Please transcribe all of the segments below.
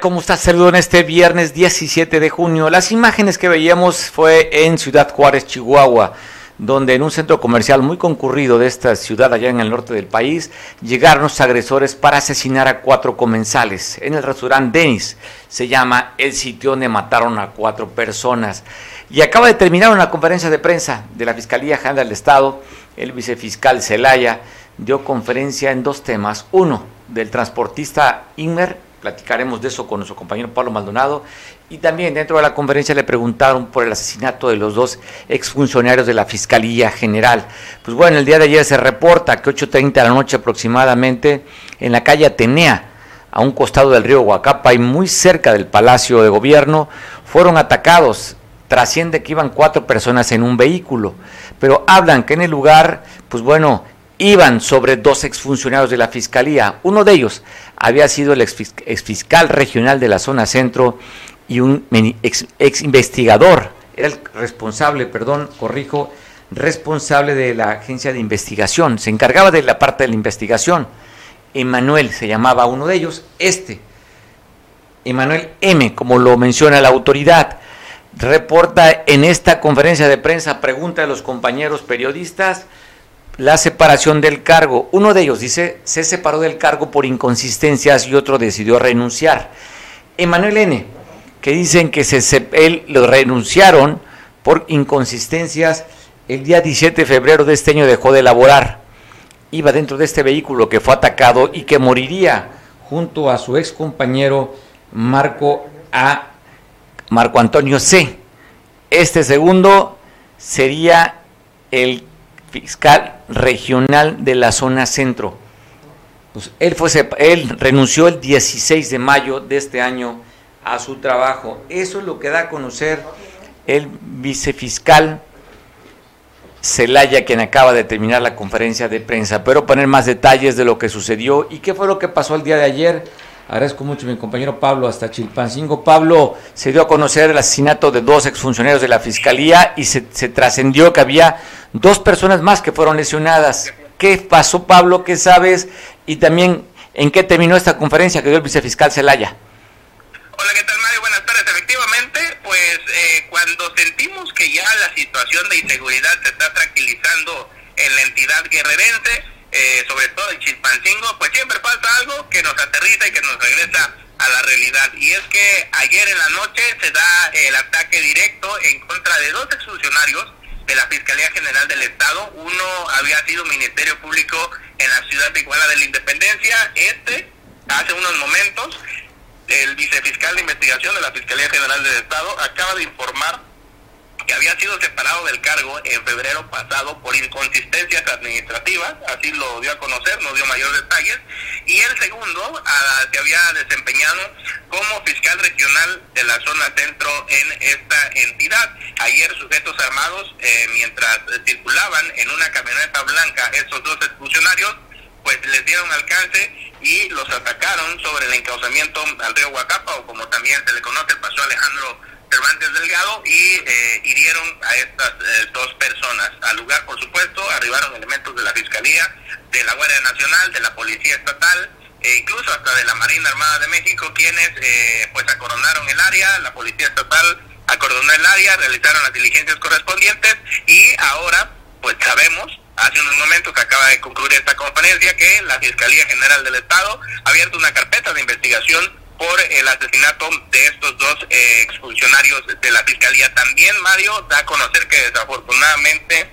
¿Cómo está? Saludo en este viernes 17 de junio. Las imágenes que veíamos fue en Ciudad Juárez, Chihuahua, donde en un centro comercial muy concurrido de esta ciudad allá en el norte del país, llegaron los agresores para asesinar a cuatro comensales. En el restaurante Denis se llama el sitio donde mataron a cuatro personas. Y acaba de terminar una conferencia de prensa de la Fiscalía General del Estado, el vicefiscal Celaya dio conferencia en dos temas. Uno, del transportista Inmer platicaremos de eso con nuestro compañero Pablo Maldonado. Y también dentro de la conferencia le preguntaron por el asesinato de los dos exfuncionarios de la Fiscalía General. Pues bueno, el día de ayer se reporta que 8.30 de la noche aproximadamente en la calle Atenea, a un costado del río Huacapa y muy cerca del Palacio de Gobierno, fueron atacados. Trasciende que iban cuatro personas en un vehículo, pero hablan que en el lugar, pues bueno, iban sobre dos exfuncionarios de la Fiscalía. Uno de ellos había sido el exfiscal regional de la zona centro y un ex, investigador, era el responsable, perdón, corrijo, responsable de la agencia de investigación, se encargaba de la parte de la investigación. Emanuel se llamaba uno de ellos, este, Emanuel M, como lo menciona la autoridad, reporta en esta conferencia de prensa, pregunta a los compañeros periodistas, la separación del cargo. Uno de ellos dice, se separó del cargo por inconsistencias y otro decidió renunciar. Emanuel N., que dicen que se, él lo renunciaron por inconsistencias, el día 17 de febrero de este año dejó de laborar. Iba dentro de este vehículo que fue atacado y que moriría junto a su ex compañero Marco A. Marco Antonio C. Este segundo sería el fiscal regional de la zona centro. Pues él, fue, él renunció el 16 de mayo de este año a su trabajo. Eso es lo que da a conocer el vicefiscal Celaya, quien acaba de terminar la conferencia de prensa. Pero poner más detalles de lo que sucedió y qué fue lo que pasó el día de ayer. Agradezco mucho a mi compañero Pablo hasta Chilpancingo. Pablo, se dio a conocer el asesinato de dos exfuncionarios de la Fiscalía y se, trascendió que había dos personas más que fueron lesionadas. ¿Qué pasó, Pablo? ¿Qué sabes? Y también, ¿en qué terminó esta conferencia que dio el vicefiscal Celaya? Hola, ¿qué tal, Mario? Buenas tardes. Efectivamente, pues eh, cuando sentimos que ya la situación de inseguridad se está tranquilizando en la entidad guerrerense, eh, sobre todo en Chilpancingo, pues siempre pasa algo que nos aterriza y que nos regresa a la realidad. Y es que ayer en la noche se da el ataque directo en contra de dos exfuncionarios de la Fiscalía General del Estado. Uno había sido Ministerio Público en la ciudad de Iguala de la Independencia. Este, hace unos momentos, el vicefiscal de investigación de la Fiscalía General del Estado acaba de informar que había sido separado del cargo en febrero pasado por inconsistencias administrativas, así lo dio a conocer, no dio mayor detalles, y el segundo se había desempeñado como fiscal regional de la zona centro en esta entidad. Ayer sujetos armados, eh, mientras circulaban en una camioneta blanca, estos dos funcionarios, pues les dieron alcance y los atacaron sobre el encauzamiento al río Huacapa, o como también se le conoce, pasó Alejandro Cervantes Delgado y eh, hirieron a estas eh, dos personas. Al lugar, por supuesto, arribaron elementos de la Fiscalía, de la Guardia Nacional, de la Policía Estatal, e incluso hasta de la Marina Armada de México, quienes eh, pues acordonaron el área, la Policía Estatal acordonó el área, realizaron las diligencias correspondientes y ahora pues sabemos hace unos momentos que acaba de concluir esta conferencia que la Fiscalía General del Estado ha abierto una carpeta de investigación por el asesinato de estos dos eh, exfuncionarios de la Fiscalía. También, Mario, da a conocer que desafortunadamente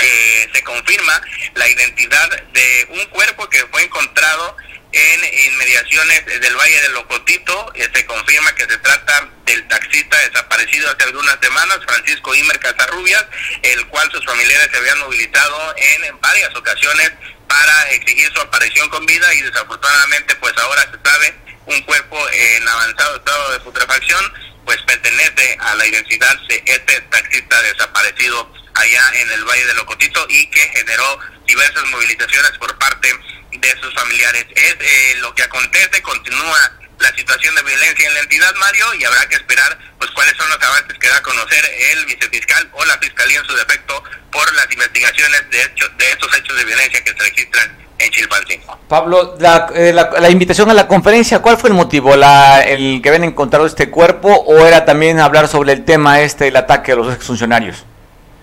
eh, se confirma la identidad de un cuerpo que fue encontrado en inmediaciones del Valle del Locotito. Eh, se confirma que se trata del taxista desaparecido hace algunas semanas, Francisco Imer Casarrubias, el cual sus familiares se habían movilizado en varias ocasiones para exigir su aparición con vida y desafortunadamente pues ahora se sabe un cuerpo en avanzado estado de putrefacción, pues pertenece a la identidad de este taxista desaparecido allá en el Valle de Locotito y que generó diversas movilizaciones por parte de sus familiares. Es eh, lo que acontece, continúa la situación de violencia en la entidad, Mario, y habrá que esperar pues cuáles son los avances que da a conocer el vicefiscal o la fiscalía en su defecto por las investigaciones de, hecho, de estos hechos de violencia que se registran en Chilpancingo. Pablo, eh, la, la, invitación a la conferencia, ¿cuál fue el motivo? La, ¿El que habían encontrado este cuerpo o era también hablar sobre el tema este, el ataque a los exfuncionarios?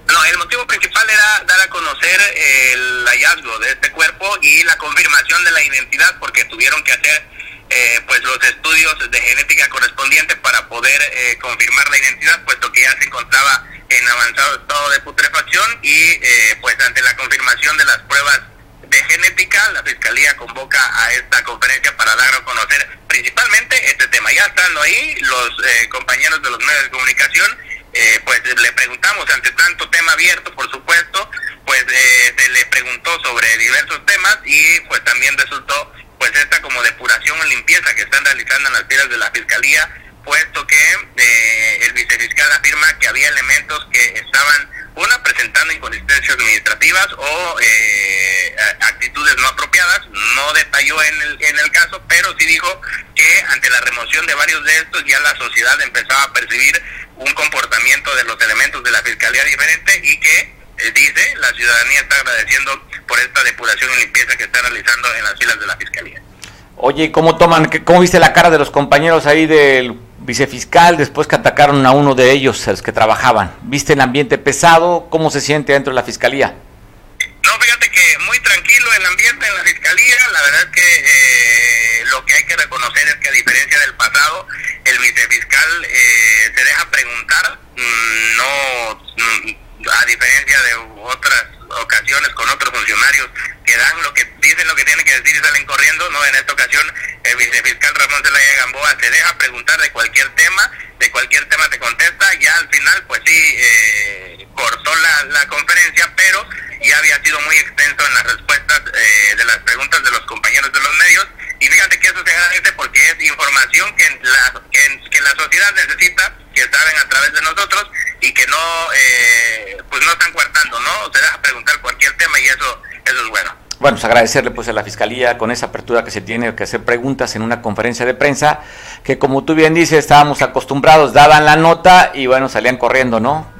No, el motivo principal era dar a conocer el hallazgo de este cuerpo y la confirmación de la identidad porque tuvieron que hacer eh, pues los estudios de genética correspondientes para poder eh, confirmar la identidad puesto que ya se encontraba en avanzado estado de putrefacción y eh, pues ante la confirmación de las pruebas de genética, la Fiscalía convoca a esta conferencia para dar a conocer principalmente este tema. Ya estando ahí, los eh, compañeros de los medios de comunicación, eh, pues le preguntamos ante tanto tema abierto, por supuesto, pues eh, se le preguntó sobre diversos temas y pues también resultó pues esta como depuración o limpieza que están realizando en las filas de la Fiscalía, puesto que el vicefiscal afirma que había elementos que estaban una, presentando inconsistencias administrativas o eh, actitudes no apropiadas. No detalló en el, en el caso, pero sí dijo que ante la remoción de varios de estos ya la sociedad empezaba a percibir un comportamiento de los elementos de la fiscalía diferente y que, eh, dice, la ciudadanía está agradeciendo por esta depuración y limpieza que está realizando en las filas de la fiscalía. Oye, ¿cómo toman, cómo viste la cara de los compañeros ahí del vicefiscal después que atacaron a uno de ellos, a los que trabajaban. ¿Viste el ambiente pesado? ¿Cómo se siente dentro de la fiscalía? No, fíjate que muy tranquilo el ambiente en la fiscalía. La verdad es que eh, lo que hay que reconocer es que a diferencia del pasado, el vicefiscal eh, se deja preguntar, mm, no, mm, a diferencia de otras ocasiones con otros funcionarios que dan lo que dicen lo que tienen que decir y salen corriendo, no en esta ocasión el vicefiscal Ramón Zelaya Gamboa se deja preguntar de cualquier tema, de cualquier tema te contesta, ya al final pues sí eh, cortó la, la conferencia, pero ya había sido muy extenso en las respuestas eh, de las preguntas de los compañeros de los medios y fíjate que eso se agradece porque es información que la, que, la sociedad necesita, que saben a través de nosotros y que no eh, pues no están coartando, ¿no? Se deja preguntar cualquier tema y eso, eso es bueno. Bueno, pues agradecerle pues a la Fiscalía con esa apertura que se tiene que hacer preguntas en una conferencia de prensa, que como tú bien dices, estábamos acostumbrados, daban la nota y bueno, salían corriendo, ¿no?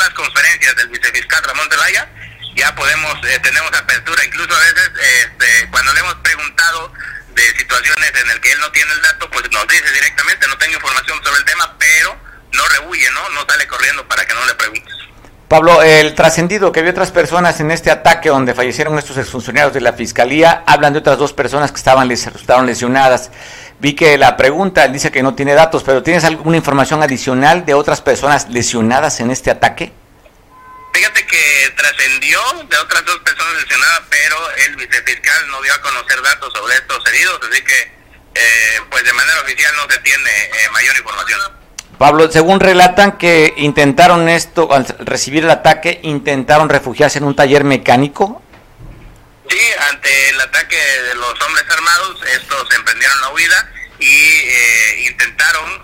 Las conferencias del vicefiscal Ramón Zelaya, ya podemos, eh, tenemos apertura, incluso a veces este, cuando le hemos preguntado de situaciones en el que él no tiene el dato, pues nos dice directamente, no tengo información sobre el tema, pero no rehuye, ¿no? No sale corriendo para que no le preguntes. Pablo, el trascendido que había otras personas en este ataque donde fallecieron estos exfuncionarios de la Fiscalía, hablan de otras dos personas que estaban resultaron lesionadas. Vi que la pregunta dice que no tiene datos, pero ¿tienes alguna información adicional de otras personas lesionadas en este ataque? Fíjate que trascendió de otras dos personas lesionadas, pero el vicefiscal no dio a conocer datos sobre estos heridos, así que eh, pues de manera oficial no se tiene eh, mayor información. Pablo, según relatan que intentaron esto, al recibir el ataque, intentaron refugiarse en un taller mecánico. Sí, ante el ataque de los hombres armados, estos emprendieron la huida y eh, intentaron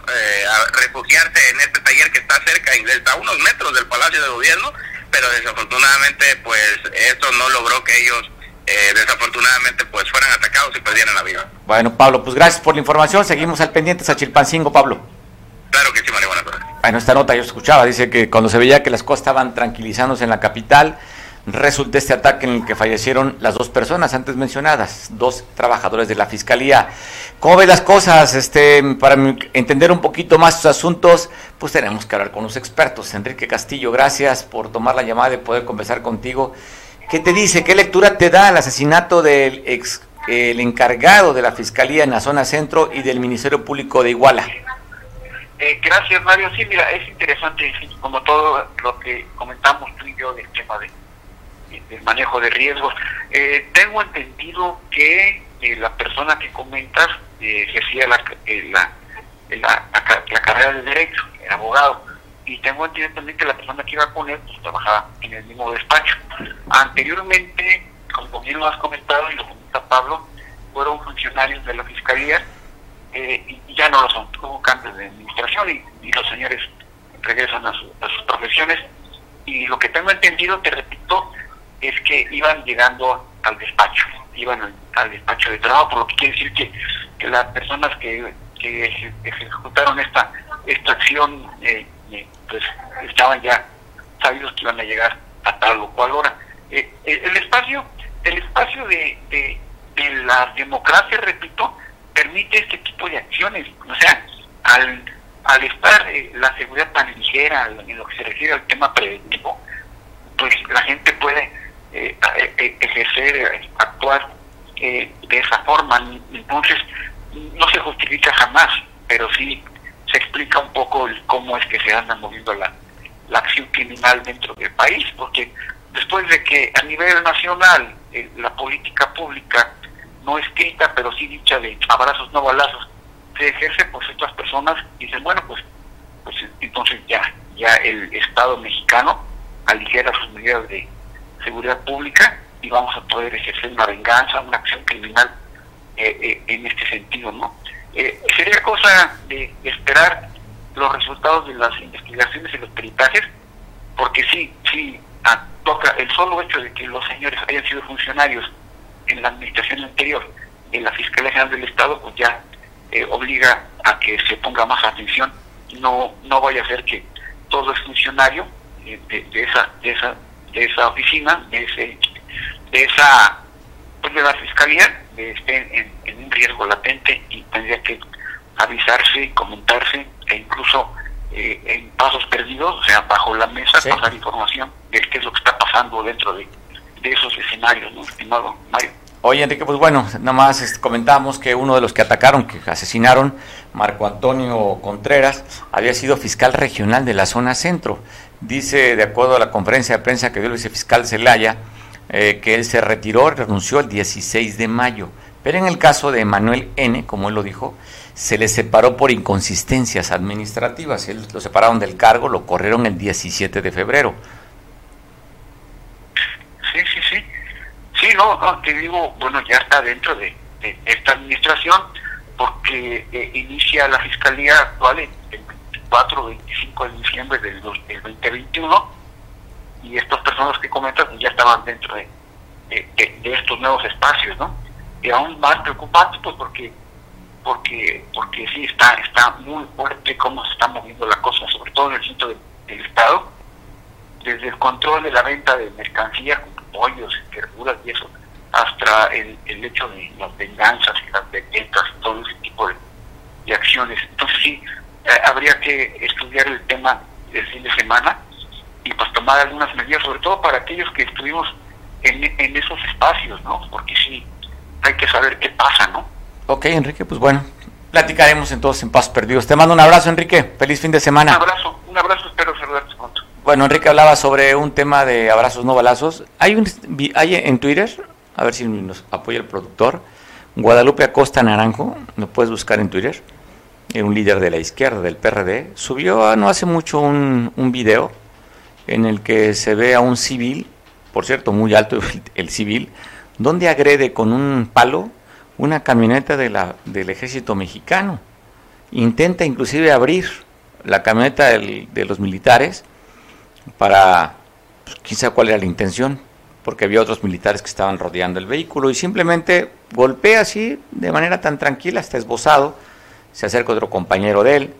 refugiarse en este taller que está cerca, está a unos metros del Palacio de Gobierno, pero desafortunadamente pues esto no logró que ellos eh, desafortunadamente pues fueran atacados y perdieran la vida. Bueno, Pablo, pues gracias por la información. Seguimos al pendiente a Chilpancingo, Pablo. Claro que sí, María, buenas Bueno, esta nota yo escuchaba, dice que cuando se veía que las cosas estaban tranquilizándose en la capital, resulta este ataque en el que fallecieron las dos personas antes mencionadas, dos trabajadores de la Fiscalía. ¿Cómo ves las cosas? Este, para entender un poquito más sus asuntos, pues tenemos que hablar con los expertos. Enrique Castillo, gracias por tomar la llamada y poder conversar contigo. ¿Qué te dice? ¿Qué lectura te da el asesinato del ex, el encargado de la Fiscalía en la zona centro y del Ministerio Público de Iguala? Eh, gracias, Mario. Sí, mira, es interesante, como todo lo que comentamos tú y yo del tema de del manejo de riesgos. Eh, tengo entendido que eh, la persona que comentas eh, ejercía la, la, la, carrera de Derecho, era abogado, y tengo entendido también que la persona que iba con él pues, trabajaba en el mismo despacho. Anteriormente, como bien lo has comentado y lo comenta Pablo, fueron funcionarios de la Fiscalía y ya no lo son. Hubo cambios de administración y, los señores regresan a, a sus profesiones. Y lo que tengo entendido, te repito, es que iban llegando al despacho, iban al, despacho de trabajo, por lo que quiere decir que, que las personas que, ejecutaron esta esta acción eh, eh, pues estaban ya sabidos que iban a llegar a tal o cual hora. Eh, el espacio, el espacio de, de, la democracia, repito, permite este tipo de acciones. O sea, al, al estar eh, la seguridad tan ligera en lo que se refiere al tema preventivo, pues la gente puede eh, ejercer, actuar de esa forma. Entonces, no se justifica jamás, pero sí se explica un poco el cómo es que se anda moviendo la, la acción criminal dentro del país, porque después de que a nivel nacional eh, la política pública no escrita, pero sí dicha de abrazos no balazos, se ejerce por ciertas personas, dicen, bueno, pues, pues entonces ya, ya el Estado mexicano aligera sus medidas de seguridad pública y vamos a poder ejercer una venganza, una acción criminal eh, eh, en este sentido, ¿no? sería cosa de esperar los resultados de las investigaciones y los peritajes, porque sí, sí, toca el solo hecho de que los señores hayan sido funcionarios en la administración anterior en la Fiscalía General del Estado, pues ya eh, obliga a que se ponga más atención, no no vaya a ser que todo es funcionario eh, de, esa de esa de esa oficina, de ese de esa pues de la fiscalía esté en, en un riesgo latente y tendría que avisarse, comentarse e incluso eh, en pasos perdidos, o sea, bajo la mesa, pasar información de qué es lo que está pasando dentro de, esos escenarios, ¿no, estimado Mario? Oye, Enrique, pues bueno, nada más este, comentamos que uno de los que atacaron, que asesinaron, Marco Antonio Contreras, había sido fiscal regional de la zona centro. Dice, de acuerdo a la conferencia de prensa que dio el vicefiscal Celaya, eh, que él se retiró, renunció el 16 de mayo. Pero en el caso de Manuel N., como él lo dijo, se le separó por inconsistencias administrativas. Él, lo separaron del cargo, lo corrieron el 17 de febrero. Sí, sí, sí. Sí, no, no te digo, bueno, ya está dentro de, esta administración porque eh, inicia la fiscalía actual el 24 25 de diciembre del, 2021 y estas personas que comentas ya estaban dentro de, estos nuevos espacios, ¿no? Y aún más preocupante, pues porque porque porque sí está está muy fuerte cómo se está moviendo la cosa, sobre todo en el centro del, Estado, desde el control de la venta de mercancía, como pollos, verduras y eso, hasta el, el hecho de las venganzas y las ventas y todo ese tipo de, acciones. Entonces sí, eh, habría que estudiar el tema del fin de semana y pues tomar algunas medidas, sobre todo para aquellos que estuvimos en, en esos espacios, ¿no? Porque sí, hay que saber qué pasa, ¿no? Ok, Enrique, pues bueno, platicaremos entonces en Pasos Perdidos. Te mando un abrazo, Enrique. Feliz fin de semana. Un abrazo, un abrazo, espero saludarte pronto. Bueno, Enrique hablaba sobre un tema de abrazos no balazos. Hay, un, hay en Twitter, a ver si nos apoya el productor, Guadalupe Acosta Naranjo, lo puedes buscar en Twitter, un líder de la izquierda, del PRD, subió no hace mucho un, un video en el que se ve a un civil, por cierto, muy alto el civil, donde agrede con un palo una camioneta de la, del ejército mexicano. Intenta inclusive abrir la camioneta de los militares para, pues, quién sabe cuál era la intención, porque había otros militares que estaban rodeando el vehículo y simplemente golpea así, de manera tan tranquila, está esbozado, se acerca otro compañero de él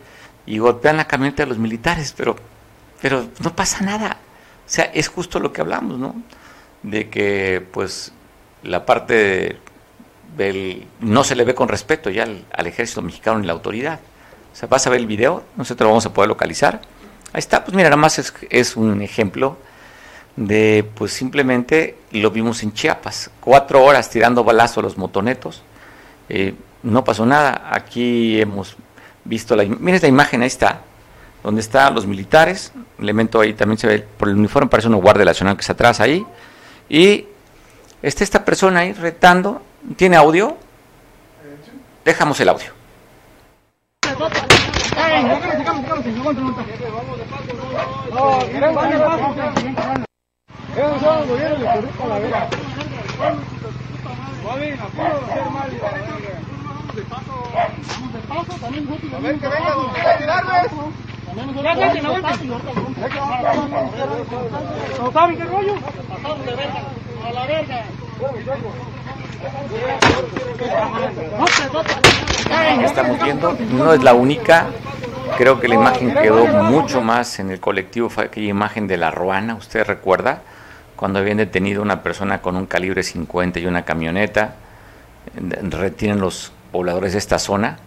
y golpean la camioneta de los militares, pero, pero no pasa nada. O sea, es justo lo que hablamos, ¿no? De que, pues, la parte no se le ve con respeto ya al, ejército mexicano ni la autoridad. O sea, vas a ver el video, no sé, te lo vamos a poder localizar. Ahí está, pues mira, nada más es, un ejemplo de, pues simplemente lo vimos en Chiapas, cuatro horas tirando balazo a los motonetos, eh, no pasó nada. Aquí hemos visto la, miren la imagen, ahí está, donde están los militares, elemento ahí también se ve por el uniforme, parece un guardia nacional que está atrás ahí, y está esta persona ahí retando ¿Tiene audio? Dejamos el audio. Estamos viendo, no es la única creo que la imagen quedó mucho más en el colectivo, fue aquella imagen de la ruana, ¿usted recuerda? Cuando habían detenido a una persona con un calibre 50 y una camioneta, retienen los pobladores de esta zona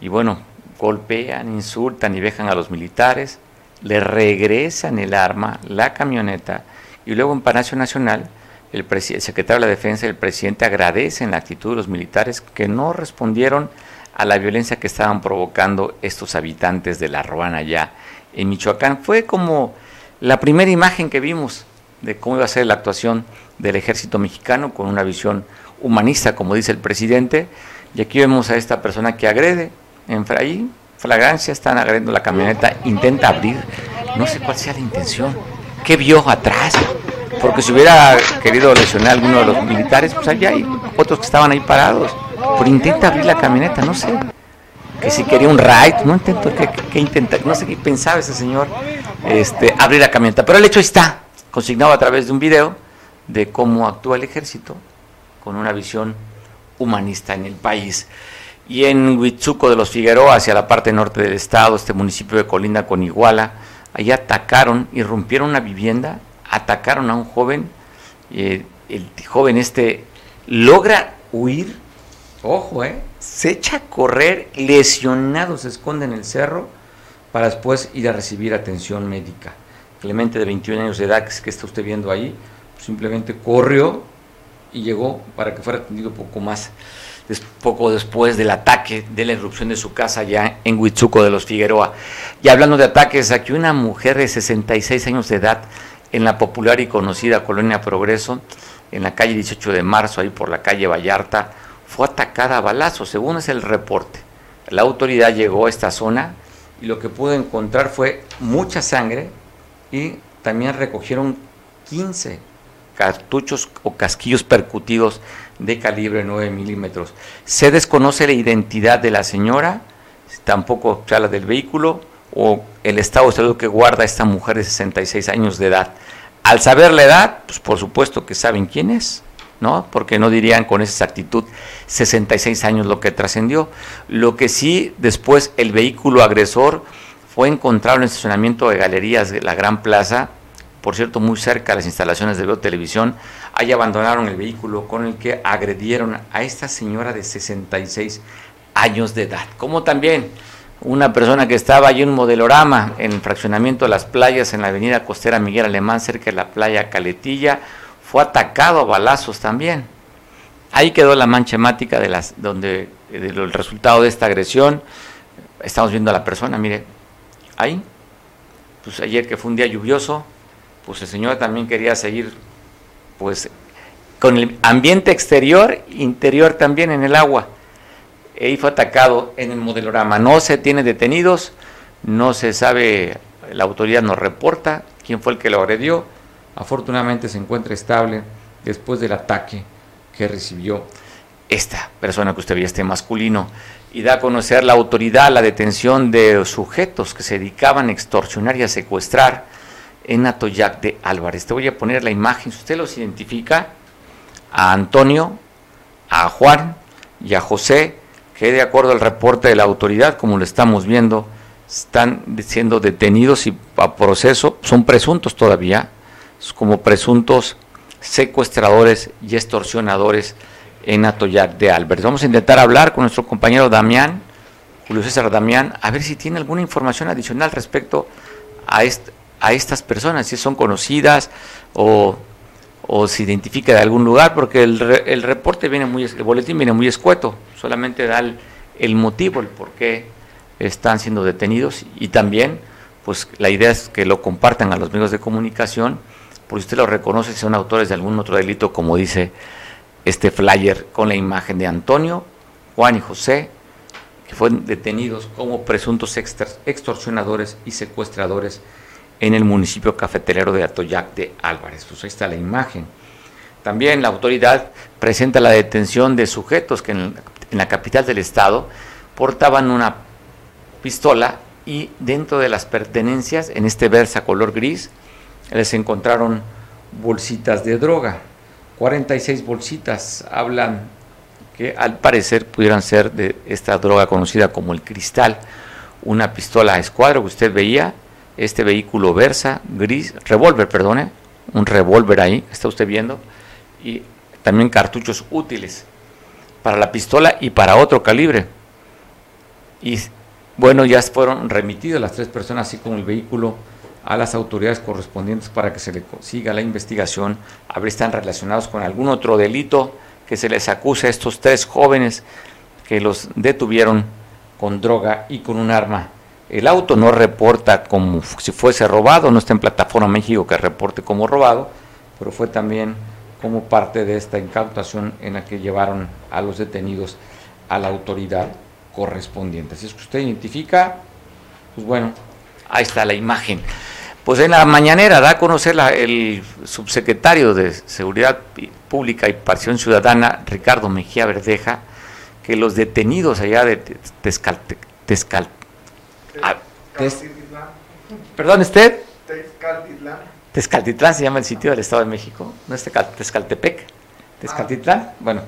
y bueno, golpean, insultan y dejan a los militares, le regresan el arma, la camioneta y luego en Palacio Nacional el, secretario de la Defensa y el presidente agradecen la actitud de los militares que no respondieron a la violencia que estaban provocando estos habitantes de la Ruana allá en Michoacán. Fue como la primera imagen que vimos de cómo iba a ser la actuación del ejército mexicano con una visión humanista, como dice el presidente. Y aquí vemos a esta persona que agrede en ahí, flagrancia, están agrediendo la camioneta, intenta abrir, no sé cuál sea la intención. ¿Qué vio atrás? Porque si hubiera querido lesionar a alguno de los militares, pues allá hay otros que estaban ahí parados. Pero intenta abrir la camioneta, no sé. Que si quería un ride, no intento que, intenta, no sé qué pensaba ese señor, este, abrir la camioneta. Pero el hecho está, consignado a través de un video, de cómo actúa el ejército con una visión humanista en el país. Y en Huitzuco de los Figueroa, hacia la parte norte del estado, este municipio de Colinda con Iguala, allí atacaron, irrumpieron una vivienda atacaron a un joven, eh, el joven este logra huir, ojo, eh, se echa a correr, lesionado, se esconde en el cerro para después ir a recibir atención médica. Clemente de 21 años de edad, que está usted viendo ahí, simplemente corrió y llegó para que fuera atendido poco más, poco después del ataque, de la irrupción de su casa ya en Huitzuco de los Figueroa. Y hablando de ataques, aquí una mujer de 66 años de edad en la popular y conocida Colonia Progreso, en la calle 18 de marzo, ahí por la calle Vallarta, fue atacada a balazos, según es el reporte. La autoridad llegó a esta zona y lo que pudo encontrar fue mucha sangre y también recogieron 15 cartuchos o casquillos percutidos de calibre 9 milímetros. Se desconoce la identidad de la señora, tampoco se habla del vehículo, o el estado de salud que guarda esta mujer de 66 años de edad. Al saber la edad, pues por supuesto que saben quién es, ¿no? Porque no dirían con esa exactitud 66 años lo que trascendió. Lo que sí, después el vehículo agresor fue encontrado en el estacionamiento de galerías de la Gran Plaza, por cierto, muy cerca de las instalaciones de Veo Televisión. Ahí abandonaron el vehículo con el que agredieron a esta señora de 66 años de edad. Como también una persona que estaba allí en un modelorama en fraccionamiento de las playas en la avenida costera Miguel Alemán cerca de la playa Caletilla fue atacado a balazos también ahí quedó la mancha hemática de las donde el resultado de esta agresión estamos viendo a la persona mire ahí pues ayer que fue un día lluvioso pues el señor también quería seguir pues con el ambiente exterior interior también en el agua y fue atacado en el modelorama. No se tiene detenidos, no se sabe, la autoridad nos reporta quién fue el que lo agredió. Afortunadamente se encuentra estable después del ataque que recibió esta persona que usted veía, este masculino, y da a conocer la autoridad la detención de sujetos que se dedicaban a extorsionar y a secuestrar en Atoyac de Álvarez. Te voy a poner la imagen, si usted los identifica, a Antonio, a Juan y a José, que de acuerdo al reporte de la autoridad, como lo estamos viendo, están siendo detenidos y a proceso, son presuntos todavía, como presuntos secuestradores y extorsionadores en Atoyac de Albert. Vamos a intentar hablar con nuestro compañero Damián, Julio César Damián, a ver si tiene alguna información adicional respecto a, estas personas, si son conocidas o se identifica de algún lugar, porque el, el reporte viene muy, el boletín viene muy escueto, solamente da el, motivo, el por qué están siendo detenidos y también, pues la idea es que lo compartan a los medios de comunicación, porque usted lo reconoce si son autores de algún otro delito, como dice este flyer con la imagen de Antonio, Juan y José, que fueron detenidos como presuntos extorsionadores y secuestradores en el municipio cafeterero de Atoyac de Álvarez. Pues ahí está la imagen. También la autoridad presenta la detención de sujetos que en, la capital del estado portaban una pistola y dentro de las pertenencias, en este versa color gris, les encontraron bolsitas de droga. 46 bolsitas hablan que al parecer pudieran ser de esta droga conocida como el cristal una pistola a escuadro que usted veía, este vehículo Versa, gris, revólver, perdone, un revólver ahí, está usted viendo, y también cartuchos útiles para la pistola y para otro calibre. Y bueno, ya fueron remitidas las tres personas, así como el vehículo, a las autoridades correspondientes para que se le siga la investigación, a ver si están relacionados con algún otro delito que se les acuse a estos tres jóvenes que los detuvieron con droga y con un arma. El auto no reporta como si fuese robado, no está en plataforma México que reporte como robado, pero fue también como parte de esta incautación en la que llevaron a los detenidos a la autoridad correspondiente. Si es que usted identifica, pues bueno, ahí está la imagen. Pues en la mañanera da a conocer el subsecretario de Seguridad Pública y Participación Ciudadana, Ricardo Mejía Verdeja, que los detenidos allá de Tezcalte, Tezcal, ah, perdón, ¿usted? Tezcaltitlán. Tezcaltitlán se llama el sitio del Estado de México, no es Tezcaltepec. Tezcaltitlán. Bueno,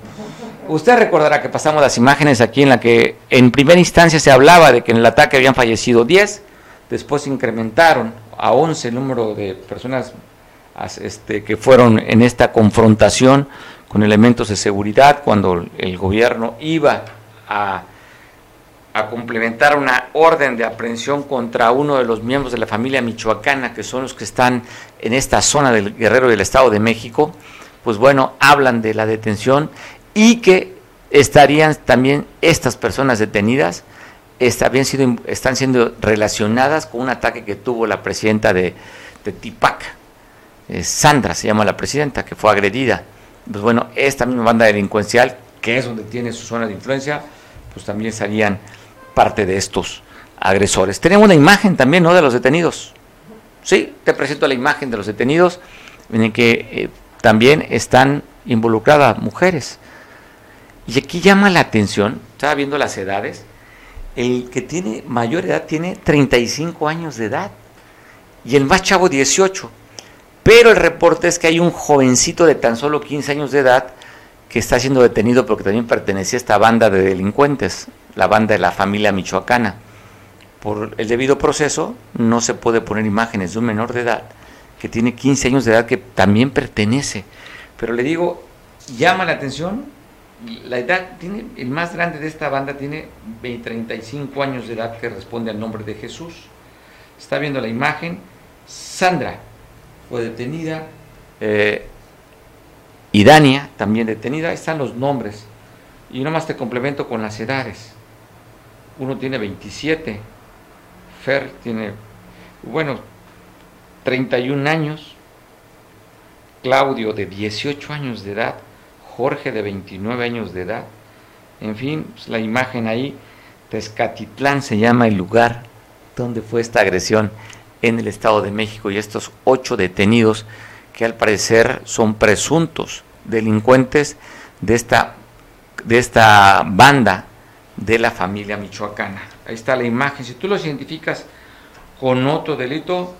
usted recordará que pasamos las imágenes aquí en la que en primera instancia se hablaba de que en el ataque habían fallecido 10, después incrementaron a 11 el número de personas este, que fueron en esta confrontación con elementos de seguridad cuando el gobierno iba a, a complementar una orden de aprehensión contra uno de los miembros de la familia michoacana, que son los que están en esta zona del Guerrero del Estado de México, pues bueno, hablan de la detención y que estarían también estas personas detenidas, están siendo, relacionadas con un ataque que tuvo la presidenta de, Tipac, eh, Sandra se llama la presidenta, que fue agredida pues bueno, esta misma banda delincuencial, que es donde tiene su zona de influencia, pues también serían parte de estos agresores. Tenemos una imagen también, ¿no?, de los detenidos. Sí, te presento la imagen de los detenidos, en que eh, también están involucradas mujeres. Y aquí llama la atención, estaba viendo las edades, el que tiene mayor edad tiene 35 años de edad y el más chavo 18. Pero el reporte es que hay un jovencito de tan solo 15 años de edad que está siendo detenido porque también pertenecía a esta banda de delincuentes, la banda de la familia michoacana. Por el debido proceso no se puede poner imágenes de un menor de edad que tiene 15 años de edad que también pertenece. Pero le digo, llama la atención, la edad tiene, el más grande de esta banda tiene 35 años de edad que responde al nombre de Jesús. Está viendo la imagen. Sandra, fue detenida. Eh, y Dania, también detenida. Están los nombres. Y nomás te complemento con las edades. Uno tiene 27, Fer tiene, bueno, 31 años, Claudio de 18 años de edad, Jorge de 29 años de edad. En fin, pues, la imagen ahí, Tezcatitlán se llama el lugar donde fue esta agresión en el Estado de México y estos ocho detenidos que al parecer son presuntos delincuentes de esta, de esta banda de la familia michoacana. Ahí está la imagen. Si tú los identificas con otro delito,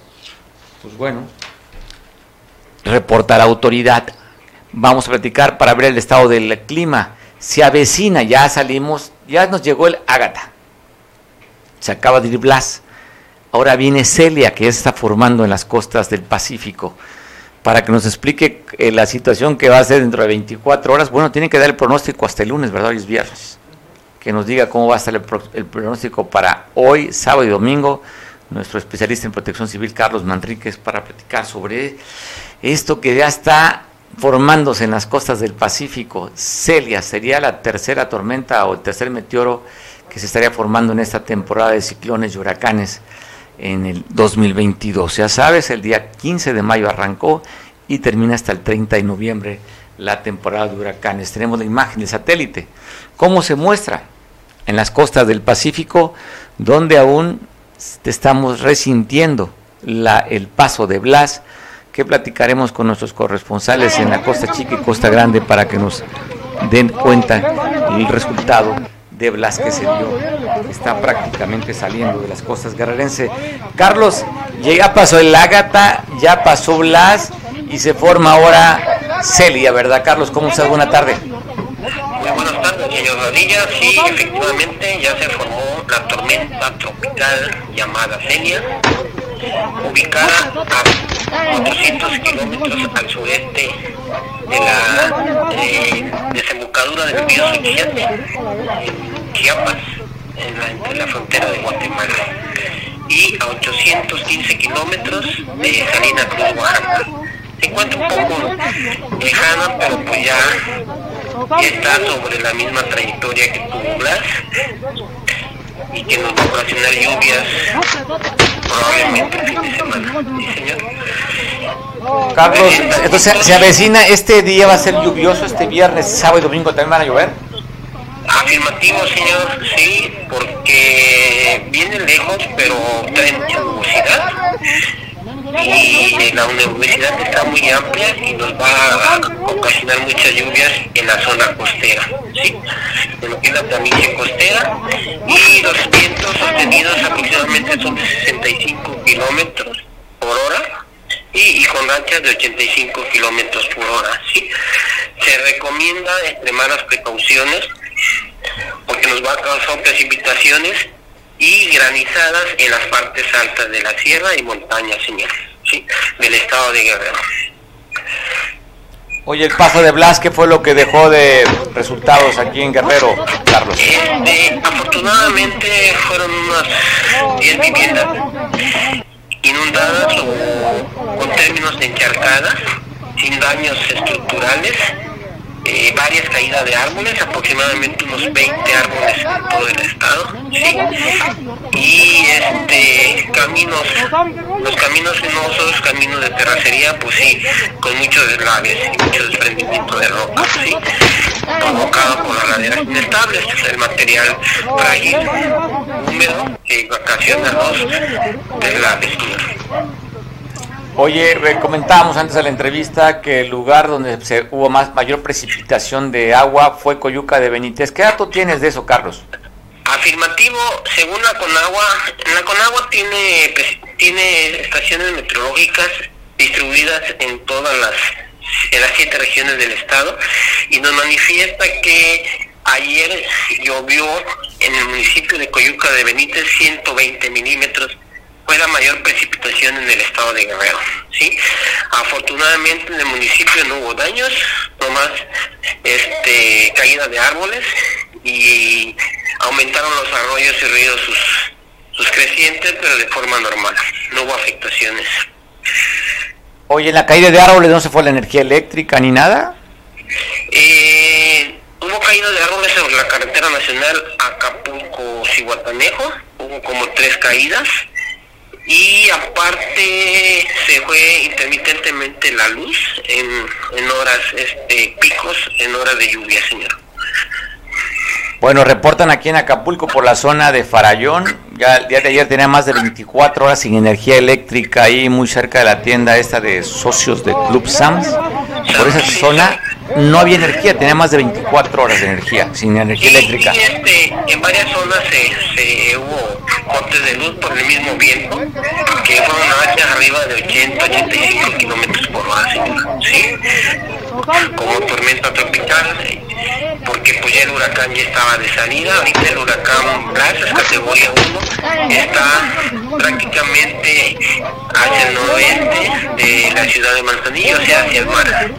pues bueno, reporta la autoridad. Vamos a platicar para ver el estado del clima. Se avecina, ya salimos, ya nos llegó el Ágata. Se acaba de ir Blas. Ahora viene Celia, que ya se está formando en las costas del Pacífico, para que nos explique eh, la situación que va a ser dentro de 24 horas. Bueno, tiene que dar el pronóstico hasta el lunes, ¿verdad? Hoy es viernes. Que nos diga cómo va a estar el, pronóstico para hoy, sábado y domingo. Nuestro especialista en protección civil, Carlos Manríquez, para platicar sobre esto que ya está formándose en las costas del Pacífico. Celia sería la tercera tormenta o el tercer meteoro que se estaría formando en esta temporada de ciclones y huracanes en el 2022. Ya sabes, el día 15 de mayo arrancó y termina hasta el 30 de noviembre la temporada de huracanes. Tenemos la imagen del satélite. ¿Cómo se muestra? En las costas del Pacífico, donde aún estamos resintiendo la, el paso de Blas, que platicaremos con nuestros corresponsales en la Costa Chica y Costa Grande para que nos den cuenta el resultado de que se dio, está prácticamente saliendo de las costas guerrerense. Carlos, ya pasó el Ágata, ya pasó Blas y se forma ahora Celia, ¿verdad? Carlos, ¿cómo estás? Buena tarde. buenas tardes, señor Rodillas. Sí, efectivamente ya se formó la tormenta tropical llamada Celia, ubicada a 400 kilómetros al sureste de la eh, desembocadura del río Suchiate, en Chiapas, en la, entre la frontera de Guatemala, y a 815 kilómetros de Salina Cruz, Oaxaca. Se encuentra un poco lejana, pero pues ya, está sobre la misma trayectoria que tuvo Blas y que nos va a ocasionar lluvias probablemente el fin de semana. ¿Sí, señor? Carlos, entonces se avecina, este día va a ser lluvioso, este viernes, sábado y domingo también van a llover. Afirmativo, señor, sí, porque viene lejos, pero trae mucha nubosidad. Y la universidad está muy amplia y nos va a ocasionar muchas lluvias en la zona costera, ¿sí? En lo que es la planicie costera. Y los vientos sostenidos aproximadamente son de 65 kilómetros por hora y, y con rachas de 85 kilómetros por hora, ¿sí? Se recomienda extremar las precauciones porque nos va a causar precipitaciones y granizadas en las partes altas de la sierra y montañas, señor, ¿sí? del estado de Guerrero. Oye, el paso de Blas, ¿qué fue lo que dejó de resultados aquí en Guerrero, Carlos? Este, afortunadamente fueron unas 10 viviendas inundadas o con términos de encharcadas, sin daños estructurales, eh, varias caídas de árboles, aproximadamente unos 20 árboles en todo el estado, ¿sí? y este caminos, los caminos sinuosos, caminos de terracería, pues sí, con muchos deslaves y mucho desprendimiento de roca, ¿sí? provocado por las laderas inestables, el material frágil, húmedo, que ocasiona los deslaves. Oye, comentábamos antes de la entrevista que el lugar donde se hubo más mayor precipitación de agua fue Coyuca de Benítez. ¿Qué dato tienes de eso, Carlos? Afirmativo, según la Conagua, la Conagua tiene, tiene estaciones meteorológicas distribuidas en todas las, en las siete regiones del estado y nos manifiesta que ayer llovió en el municipio de Coyuca de Benítez 120 milímetros fue la mayor precipitación en el estado de Guerrero, ¿sí? Afortunadamente en el municipio no hubo daños, nomás este, caída de árboles y aumentaron los arroyos y ríos sus, sus crecientes, pero de forma normal, no hubo afectaciones. Oye, en la caída de árboles no se fue la energía eléctrica ni nada. Eh, hubo caída de árboles sobre la carretera nacional Acapulco-Cihuatanejo, hubo como tres caídas y aparte se fue intermitentemente la luz en, en horas este picos en horas de lluvia señor. Bueno reportan aquí en Acapulco por la zona de Farallón. Ya el día de ayer tenía más de 24 horas sin energía eléctrica ahí muy cerca de la tienda esta de socios de Club Sams. Por esa zona no había energía, tenía más de 24 horas de energía, sin energía Sí, eléctrica. y, este, en varias zonas se, se hubo cortes de luz por el mismo viento, que fueron rachas arriba de 80, 85 kilómetros por hora. Sí, como tormenta tropical, porque pues ya el huracán ya estaba de salida, ahorita el huracán Blas es categoría 1, está prácticamente hacia el noroeste de la ciudad de Manzanillo, o sea, hacia el mar.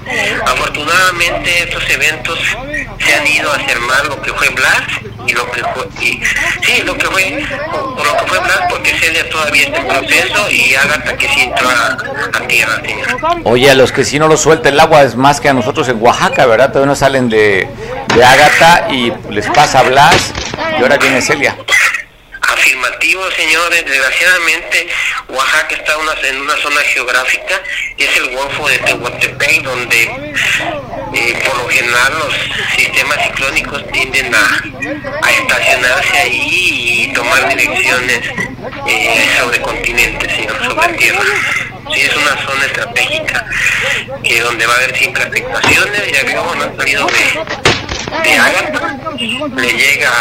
Afortunadamente estos eventos se han ido hacia el mar, lo que fue Blas y lo que fue, y, sí, lo que fue, o lo que fue Blas porque Celia todavía está en proceso y Agatha que sí entró a, a tierra, señor. Oye, a los que si no lo suelta el agua es más que a nosotros en Oaxaca, ¿verdad? Todavía no salen de, de Ágata y les pasa a Blas y ahora viene Celia. Afirmativo, señores. Desgraciadamente, Oaxaca está una- en una zona geográfica, es el Golfo de Tehuantepec, donde eh, por lo general los sistemas ciclónicos tienden a, a estacionarse ahí y tomar direcciones eh, sobre continentes, señor, sobre tierra. Sí, es una zona estratégica que donde va a haber siempre afectaciones, ya que como no han salido de, de Ágata, le llega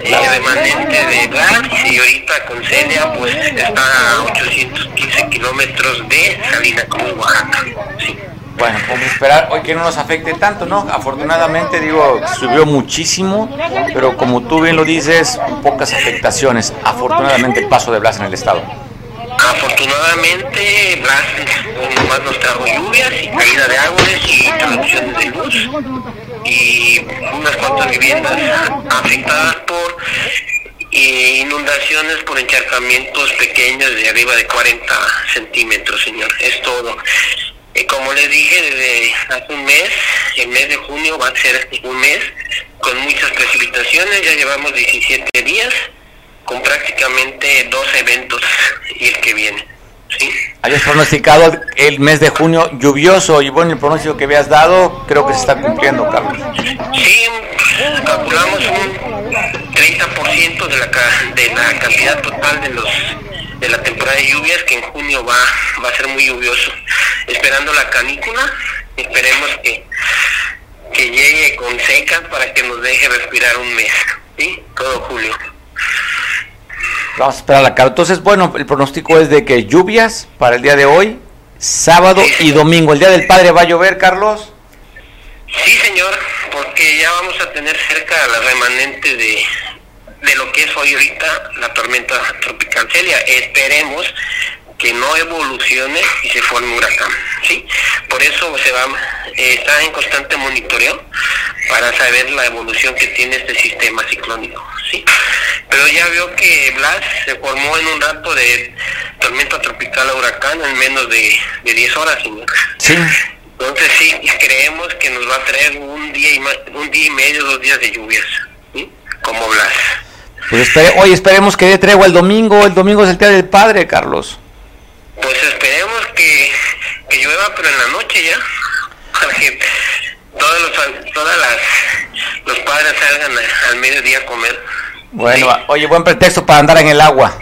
eh, remanente de Blas y ahorita con Celia pues está a 815 kilómetros de Salina Cruz, Oaxaca. Bueno, a esperar hoy que no nos afecte tanto, ¿no? Afortunadamente, digo, subió muchísimo, pero como tú bien lo dices, pocas afectaciones. Afortunadamente, el paso de Blas en el estado. Afortunadamente, Blas nomás nos trajo lluvias y caída de árboles y traducciones de luz y unas cuantas viviendas afectadas por eh, inundaciones por encharcamientos pequeños de arriba de 40 centímetros, señor. Es todo. Eh, como les dije desde hace un mes, el mes de junio va a ser un mes con muchas precipitaciones, ya llevamos 17 días con prácticamente dos eventos y el que viene. ¿sí? Habías pronosticado el mes de junio lluvioso y bueno, el pronóstico que habías dado creo que se está cumpliendo, Carlos. Sí, calculamos un 30% de la, de la cantidad total de los de la temporada de lluvias que en junio va, va a ser muy lluvioso. Esperando la canícula, esperemos que, que llegue con seca para que nos deje respirar un mes, ¿sí? Todo julio. Vamos a esperar la cara. Entonces, bueno, el pronóstico es de que lluvias para el día de hoy, sábado y domingo. ¿El día del padre va a llover, Carlos? Sí, señor, porque ya vamos a tener cerca la remanente de, de lo que es hoy ahorita la tormenta tropical Celia. Esperemos que no evolucione y se forme huracán, ¿sí? Por eso se va, eh, está en constante monitoreo para saber la evolución que tiene este sistema ciclónico, ¿sí? Pero ya vio que Blas se formó en un rato de tormenta tropical a huracán en menos de, de 10 horas, señor. Sí. Entonces sí, creemos que nos va a traer un día y más, un día y medio, dos días de lluvias, ¿sí? Como Blas. Pues espere, hoy esperemos que dé tregua el domingo. El domingo es el día del padre, Carlos. Pues esperemos que, que llueva, pero en la noche ya. Para que todos los, todas las, los padres salgan al mediodía a comer. Bueno, Sí. oye, buen pretexto para andar en el agua.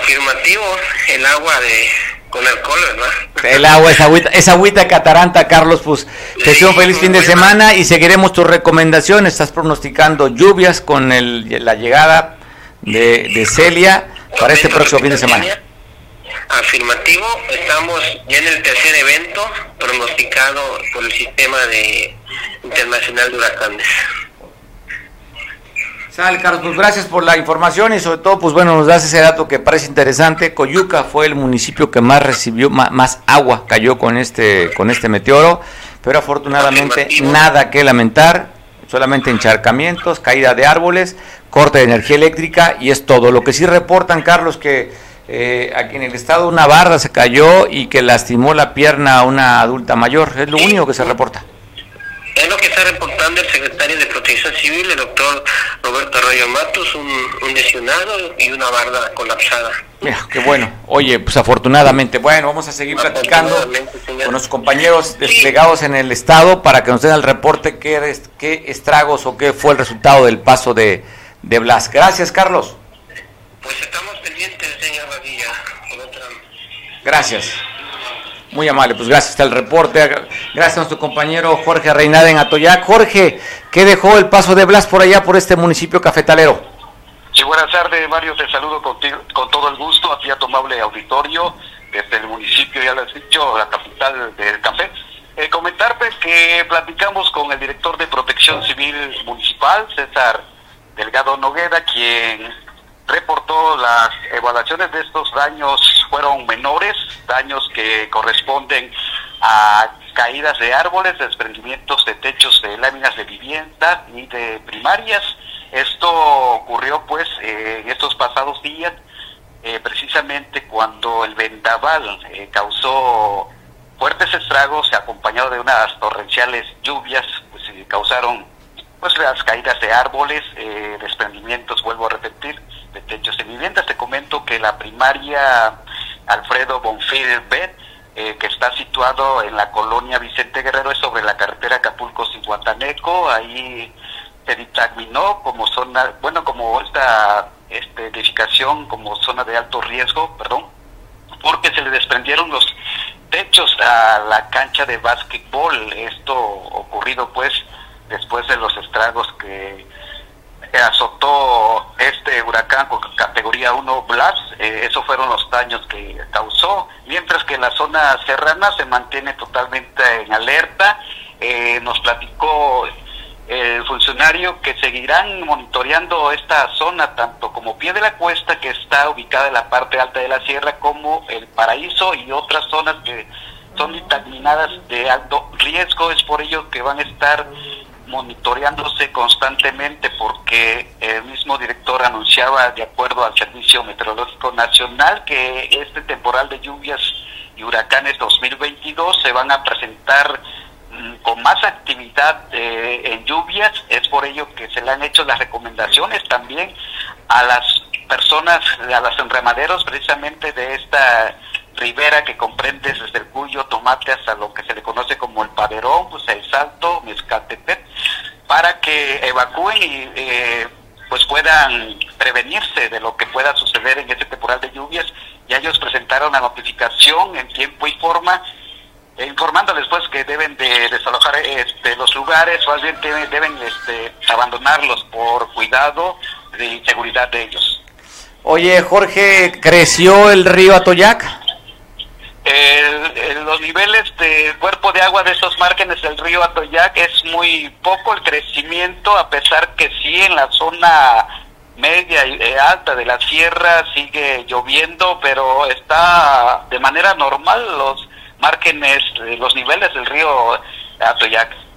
Afirmativo, el agua de con alcohol, ¿verdad? El agua, esa agüita, esa agüita cataranta, Carlos, pues te deseo un feliz fin de semana y seguiremos tus recomendaciones. Estás pronosticando lluvias con el, la llegada de, de Celia para este próximo fin de semana. Afirmativo, estamos ya en el tercer evento pronosticado por el sistema de internacional de huracanes. Sale, Carlos, pues gracias por la información y sobre todo, pues bueno, nos das ese dato que parece interesante. Coyuca fue el municipio que más recibió, más, agua cayó con este, con este meteoro, pero afortunadamente nada que lamentar, solamente encharcamientos, caída de árboles, corte de energía eléctrica y es todo. Lo que sí reportan, Carlos, que eh, aquí en el estado una barda se cayó y que lastimó la pierna a una adulta mayor, es lo único que se reporta. Es lo que está reportando el secretario de Protección Civil, el doctor Roberto Arroyo Matos, un, un lesionado y una barda colapsada. Mira, qué bueno. Oye, pues afortunadamente, bueno, vamos a seguir platicando con nuestros compañeros desplegados en el estado para que nos den el reporte qué, qué estragos o qué fue el resultado del paso de, de Blas. Gracias, Carlos. Pues estamos pendientes, señor Radilla. Gracias. Muy amable, pues gracias el reporte. Gracias a nuestro compañero Jorge Reinada en Atoyac. Jorge, ¿qué dejó el paso de Blas por allá, por este municipio cafetalero? Sí, buenas tardes, Mario. Te saludo con todo el gusto a ti, a tu amable auditorio, desde el municipio, ya lo has dicho, la capital del café. Eh, comentarte que platicamos con el director de Protección Civil Municipal, César Delgado Noguera, quien reportó las evaluaciones de estos daños fueron menores, daños que corresponden a caídas de árboles, desprendimientos de techos de láminas de vivienda y de primarias. Esto ocurrió pues eh, en estos pasados días, eh, precisamente cuando el vendaval eh, causó fuertes estragos acompañado de unas torrenciales lluvias, pues eh, causaron pues las caídas de árboles, desprendimientos, vuelvo a repetir, de techos de viviendas. Te comento que la primaria Alfredo Bonfil Bet, eh, que está situado en la colonia Vicente Guerrero, es sobre la carretera Acapulco-Cincuantaneco, ahí se dictaminó como zona, bueno, como esta este, edificación como zona de alto riesgo, perdón, porque se le desprendieron los techos a la cancha de básquetbol. Esto ocurrido pues después de los estragos que azotó este huracán con categoría 1 Blas, eh, esos fueron los daños que causó, mientras que la zona serrana se mantiene totalmente en alerta. Eh, nos platicó el funcionario que seguirán monitoreando esta zona, tanto como pie de la cuesta, que está ubicada en la parte alta de la sierra, como el paraíso y otras zonas que son determinadas de alto riesgo. Es por ello que van a estar monitoreándose constantemente porque el mismo director anunciaba, de acuerdo al Servicio Meteorológico Nacional, que este temporal de lluvias y huracanes 2022 se van a presentar mm, con más actividad eh, en lluvias, es por ello que se le han hecho las recomendaciones también a las personas, a los enramaderos precisamente de esta ribera que comprende desde el Cuyo, Tomate hasta lo que se le conoce como el Paverón, pues el Salto, Mezcaltepet, para que evacúen y eh, pues puedan prevenirse de lo que pueda suceder en este temporal de lluvias. Y ellos presentaron la notificación en tiempo y forma, eh, informándoles pues que deben de desalojar este, los lugares o bien deben, deben este, abandonarlos por cuidado y seguridad de ellos. Oye, Jorge, ¿creció el río Atoyac? Los niveles de cuerpo de agua de esos márgenes del río Atoyac es muy poco el crecimiento, a pesar que sí en la zona media y eh, alta de la sierra sigue lloviendo, pero está de manera normal los márgenes, los niveles del río Atoyac.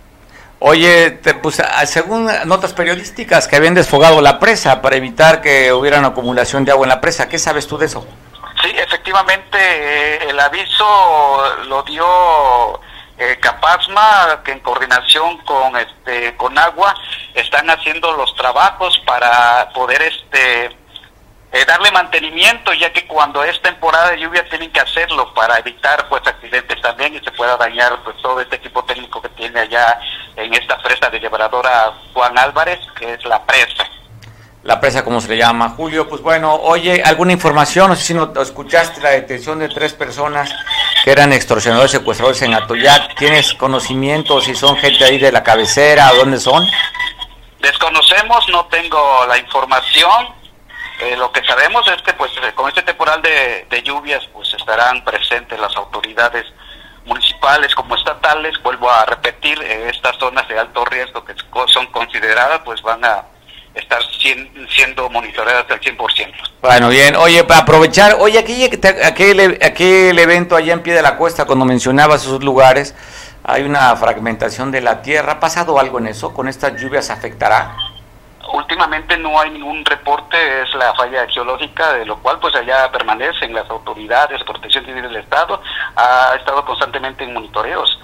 Oye, te, pues, según notas periodísticas que habían desfogado la presa para evitar que hubiera una acumulación de agua en la presa, ¿qué sabes tú de eso? Sí, efectivamente, eh, el aviso lo dio eh, Capasma, que en coordinación con este con Agua están haciendo los trabajos para poder este eh, darle mantenimiento, ya que cuando es temporada de lluvia tienen que hacerlo para evitar pues accidentes también y se pueda dañar pues todo este equipo técnico que tiene allá en esta presa de llevadora Juan Álvarez, que es la presa la presa como se le llama, Julio. Pues bueno, oye, ¿alguna información? No sé si no escuchaste la detención de tres personas que eran extorsionadores, secuestradores en Atoyac. ¿Tienes conocimiento si son gente ahí de la cabecera o dónde son? Desconocemos, no tengo la información. Eh, lo que sabemos es que pues con este temporal de, lluvias pues estarán presentes las autoridades municipales como estatales. Vuelvo a repetir, eh, estas zonas de alto riesgo que son consideradas pues van a estar siendo monitoreadas al 100%. Bueno, bien. Oye, para aprovechar, oye, aquí, aquel, aquel evento allá en pie de la cuesta, cuando mencionabas esos lugares, hay una fragmentación de la tierra. ¿Ha pasado algo en eso? ¿Con estas lluvias afectará? Últimamente no hay ningún reporte, es la falla geológica, de lo cual pues allá permanecen las autoridades, de protección civil del Estado, ha estado constantemente en monitoreos.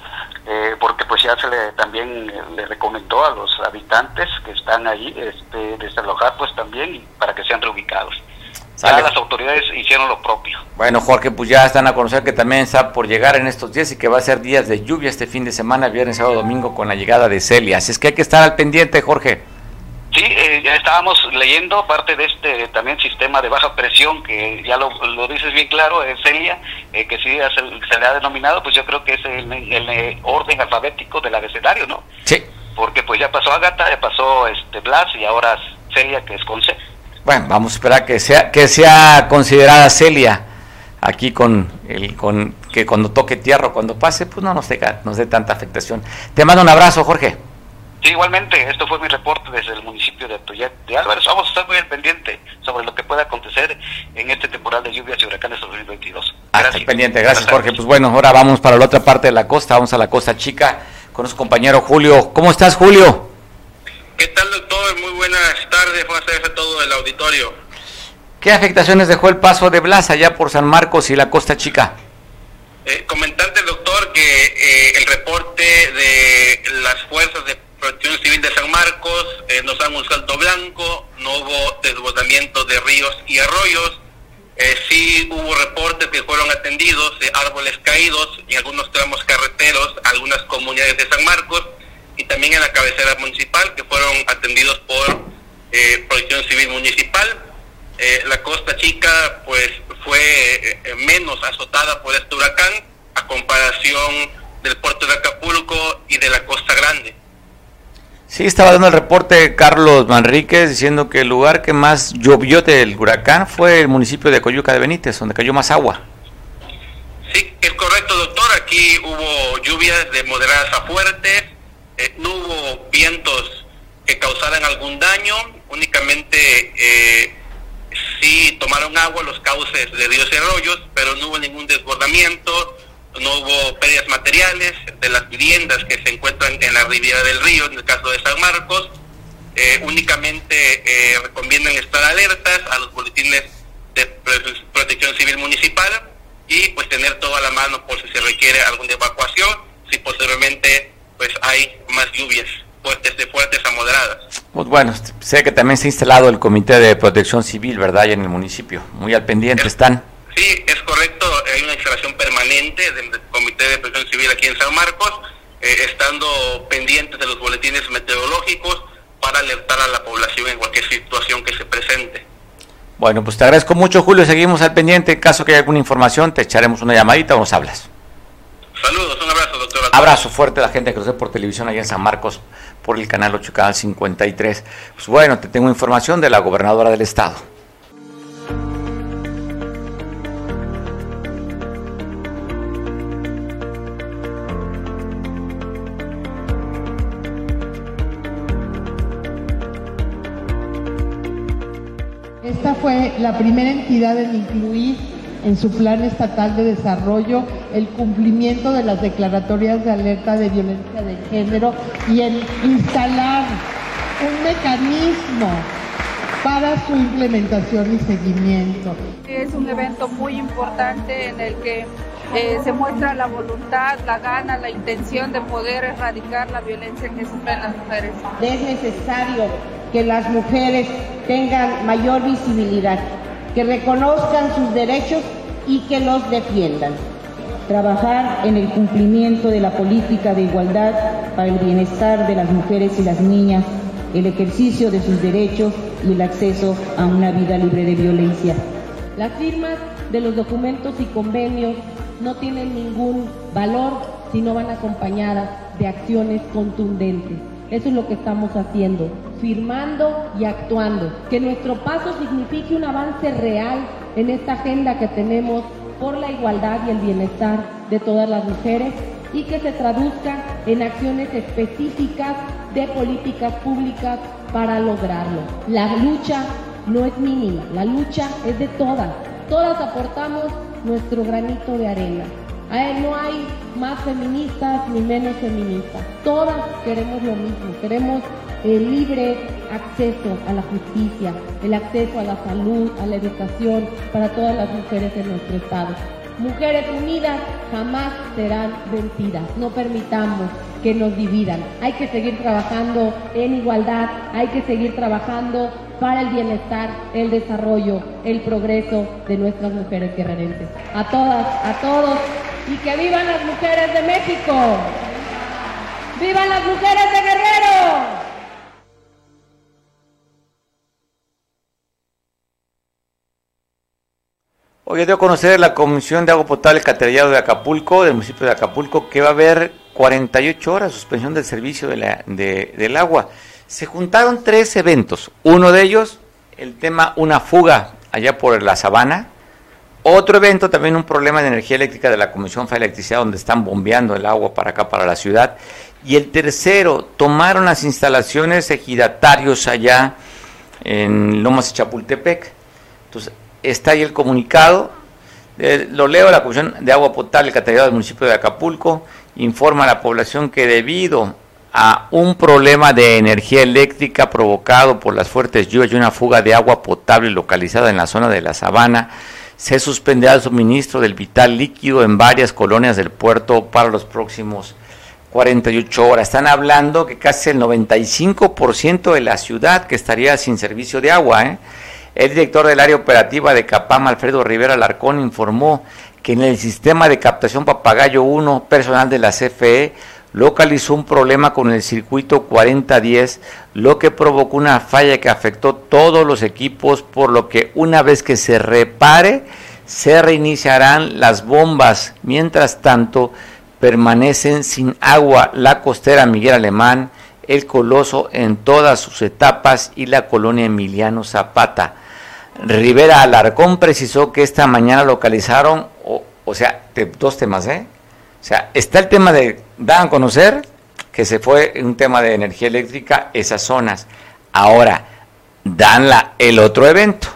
Eh, porque pues ya se le también le recomendó a los habitantes que están ahí este, desalojar pues también para que sean reubicados. Ya las autoridades hicieron lo propio. Bueno, Jorge, pues ya están a conocer que también está por llegar en estos días y que va a ser días de lluvia este fin de semana, viernes, sábado, domingo, con la llegada de Celia. Así es que hay que estar al pendiente, Jorge. Sí, eh, ya estábamos leyendo parte de este también sistema de baja presión, que ya lo, dices bien claro, es Celia, eh, que sí se, le ha denominado, pues yo creo que es el, el, orden alfabético del abecedario, ¿no? Sí. Porque pues ya pasó Agata, ya pasó este Blas y ahora Celia, que es con C. Bueno, vamos a esperar que sea, que sea considerada Celia aquí con el con que cuando toque tierra o cuando pase, pues no nos, nos dé tanta afectación. Te mando un abrazo, Jorge. Sí, igualmente, esto fue mi reporte desde el municipio de Atoyac de Álvarez. Vamos a estar muy al pendiente sobre lo que pueda acontecer en este temporal de lluvias y huracanes 2022. Gracias. pendiente, gracias Jorge. Pues bueno, ahora vamos para la otra parte de la costa, vamos a la costa chica con nuestro compañero Julio. ¿Cómo estás, Julio? ¿Qué tal, doctor? Muy buenas tardes, buenas tardes a todo el auditorio. ¿Qué afectaciones dejó el paso de Blas allá por San Marcos y la costa chica? Eh, comentante, doctor, que eh, el reporte de las fuerzas de Protección Civil de San Marcos eh, nos dan un salto blanco, no hubo desbordamiento de ríos y arroyos, eh, sí hubo reportes que fueron atendidos de árboles caídos en algunos tramos carreteros, algunas comunidades de San Marcos y también en la cabecera municipal que fueron atendidos por eh, Protección Civil Municipal. Eh, la Costa Chica pues fue menos azotada por este huracán a comparación del puerto de Acapulco y de la Costa Grande. Sí, estaba dando el reporte Carlos Manríquez diciendo que el lugar que más llovió del huracán fue el municipio de Coyuca de Benítez, donde cayó más agua. Sí, es correcto, doctor. Aquí hubo lluvias de moderadas a fuertes, eh, no hubo vientos que causaran algún daño, únicamente eh, sí tomaron agua los cauces de ríos y arroyos, pero no hubo ningún desbordamiento, no hubo pérdidas materiales de las viviendas que se encuentran en la ribera del río, en el caso de San Marcos. Eh, únicamente eh, recomiendan estar alertas a los boletines de protección civil municipal y pues tener todo a la mano por si se requiere alguna evacuación, si posteriormente pues hay más lluvias fuertes de fuertes a moderadas. Pues bueno, sé que también se ha instalado el Comité de Protección Civil, ¿verdad? Ya en el municipio. Muy al pendiente están. Sí, es correcto. Hay una instalación permanente del Comité de Protección Civil aquí en San Marcos, eh, estando pendientes de los boletines meteorológicos para alertar a la población en cualquier situación que se presente. Bueno, pues te agradezco mucho, Julio. Seguimos al pendiente. En caso que haya alguna información, te echaremos una llamadita o nos hablas. Saludos, un abrazo, doctor. Abrazo fuerte a la gente que nos ve por televisión allá en San Marcos, por el canal 8, canal 53. Pues bueno, te tengo información de la gobernadora del estado. La primera entidad en incluir en su plan estatal de desarrollo el cumplimiento de las declaratorias de alerta de violencia de género y en instalar un mecanismo para su implementación y seguimiento. Es un evento muy importante en el que eh, se muestra la voluntad, la gana, la intención de poder erradicar la violencia que sufren las mujeres. Es necesario que las mujeres tengan mayor visibilidad, que reconozcan sus derechos y que los defiendan. Trabajar en el cumplimiento de la política de igualdad para el bienestar de las mujeres y las niñas, el ejercicio de sus derechos y el acceso a una vida libre de violencia. Las firmas de los documentos y convenios no tienen ningún valor si no van acompañadas de acciones contundentes. Eso es lo que estamos haciendo, firmando y actuando. Que nuestro paso signifique un avance real en esta agenda que tenemos por la igualdad y el bienestar de todas las mujeres y que se traduzca en acciones específicas de políticas públicas para lograrlo. La lucha no es mínima, la lucha es de todas. Todas aportamos nuestro granito de arena. No hay más feministas ni menos feministas. Todas queremos lo mismo. Queremos el libre acceso a la justicia, el acceso a la salud, a la educación para todas las mujeres en nuestro estado. Mujeres unidas jamás serán vencidas. No permitamos que nos dividan. Hay que seguir trabajando en igualdad, hay que seguir trabajando para el bienestar, el desarrollo, el progreso de nuestras mujeres guerrerenses. A todas, a todos, y que vivan las mujeres de México. ¡Vivan las mujeres de Guerrero! Hoy dio a conocer la Comisión de Agua Potable Caterillado de Acapulco, del municipio de Acapulco, que va a haber 48 horas suspensión del servicio de la, de, del agua. Se juntaron tres eventos. Uno de ellos, el tema una fuga allá por la sabana. Otro evento, también un problema de energía eléctrica de la Comisión de Electricidad, donde están bombeando el agua para acá, para la ciudad. Y el tercero, tomaron las instalaciones ejidatarios allá en Lomas de Chapultepec. Entonces, está ahí el comunicado. Eh, lo leo, la Comisión de Agua Potable Categoría del municipio de Acapulco informa a la población que debido a un problema de energía eléctrica provocado por las fuertes lluvias y una fuga de agua potable localizada en la zona de la sabana, se suspenderá el suministro del vital líquido en varias colonias del puerto para los próximos 48 horas. Están hablando que casi el 95% de la ciudad que estaría sin servicio de agua. ¿eh? El director del área operativa de Capam, Alfredo Rivera Larcón, informó que en el sistema de captación Papagayo 1, personal de la CFE, localizó un problema con el circuito 4010, lo que provocó una falla que afectó todos los equipos, por lo que una vez que se repare, se reiniciarán las bombas. Mientras tanto, permanecen sin agua la costera Miguel Alemán, el Coloso en todas sus etapas y la colonia Emiliano Zapata. Rivera Alarcón precisó que esta mañana localizaron, o, sea, dos temas, ¿eh? O sea, está el tema de, dan a conocer que se fue un tema de energía eléctrica esas zonas. Ahora, dan la, el otro evento.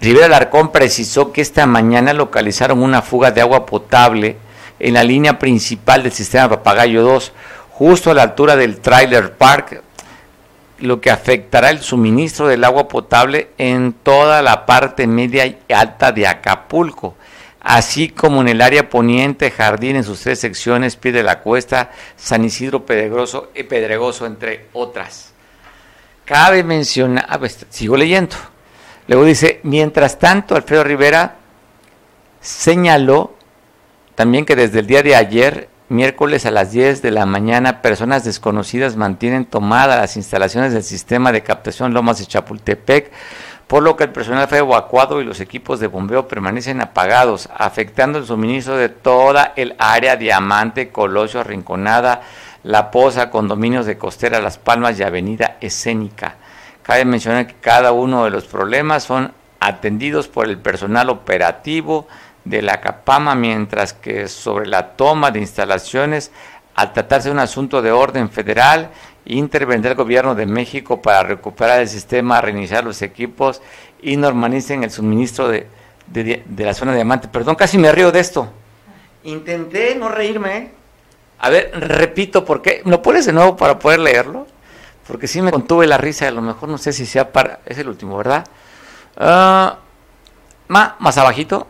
Rivera Alarcón precisó que esta mañana localizaron una fuga de agua potable en la línea principal del sistema Papagayo 2, justo a la altura del Trailer Park, lo que afectará el suministro del agua potable en toda la parte media y alta de Acapulco, así como en el área poniente, jardín en sus tres secciones, pie de la cuesta, San Isidro Pedregoso, y Pedregoso, entre otras. Cabe mencionar, ah, pues, sigo leyendo. Luego dice, mientras tanto, Alfredo Rivera señaló también que desde el día de ayer miércoles a las 10 de la mañana, personas desconocidas mantienen tomadas las instalaciones del sistema de captación Lomas de Chapultepec, por lo que el personal fue evacuado y los equipos de bombeo permanecen apagados, afectando el suministro de toda el área Diamante, Colosio, Rinconada, La Poza, condominios de Costera, Las Palmas y Avenida Escénica. Cabe mencionar que cada uno de los problemas son atendidos por el personal operativo, de la CAPAMA, mientras que sobre la toma de instalaciones, al tratarse de un asunto de orden federal, intervendrá el gobierno de México para recuperar el sistema, reiniciar los equipos y normalicen el suministro de, la zona de diamante. Perdón, casi me río de esto. Intenté no reírme. ¿eh? A ver, repito, ¿por qué? ¿Me lo pones de nuevo para poder leerlo? Porque sí me contuve la risa, a lo mejor no sé si sea para... Es el último, ¿verdad? Uh, más abajito.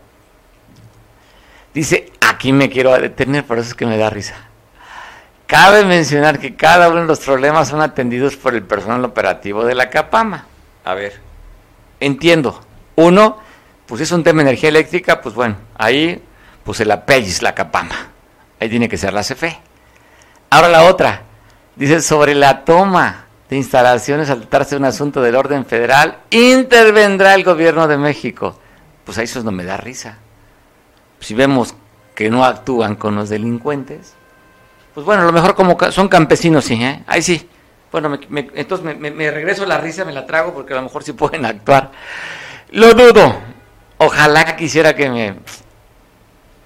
Dice, aquí me quiero detener, por eso es que me da risa. Cabe mencionar que cada uno de los problemas son atendidos por el personal operativo de la CAPAMA. A ver, entiendo. Uno, pues es un tema de energía eléctrica, pues bueno, ahí pues el es la CAPAMA. Ahí tiene que ser la CFE. Ahora la otra, dice sobre la toma de instalaciones al tratarse de un asunto del orden federal, intervendrá el gobierno de México. Pues ahí eso no me da risa si vemos que no actúan con los delincuentes, pues bueno, a lo mejor como son campesinos, sí, ¿eh? ahí sí. Bueno, entonces me, regreso la risa, me la trago porque a lo mejor sí pueden actuar. Lo dudo. Ojalá quisiera que me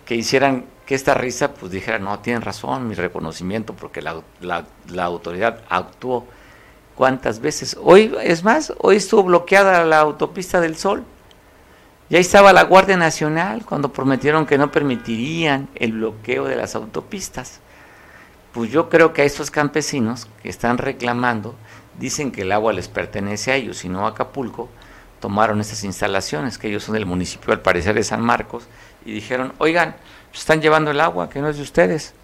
que hicieran que esta risa pues dijera, no, tienen razón, mi reconocimiento, porque la, la autoridad actuó cuántas veces. Hoy, es más, hoy estuvo bloqueada la autopista del Sol ya estaba la Guardia Nacional cuando prometieron que no permitirían el bloqueo de las autopistas. Pues yo creo que a estos campesinos que están reclamando, dicen que el agua les pertenece a ellos y no a Acapulco, tomaron estas instalaciones, que ellos son del municipio al parecer de San Marcos, y dijeron, oigan, pues están llevando el agua, que no es de ustedes.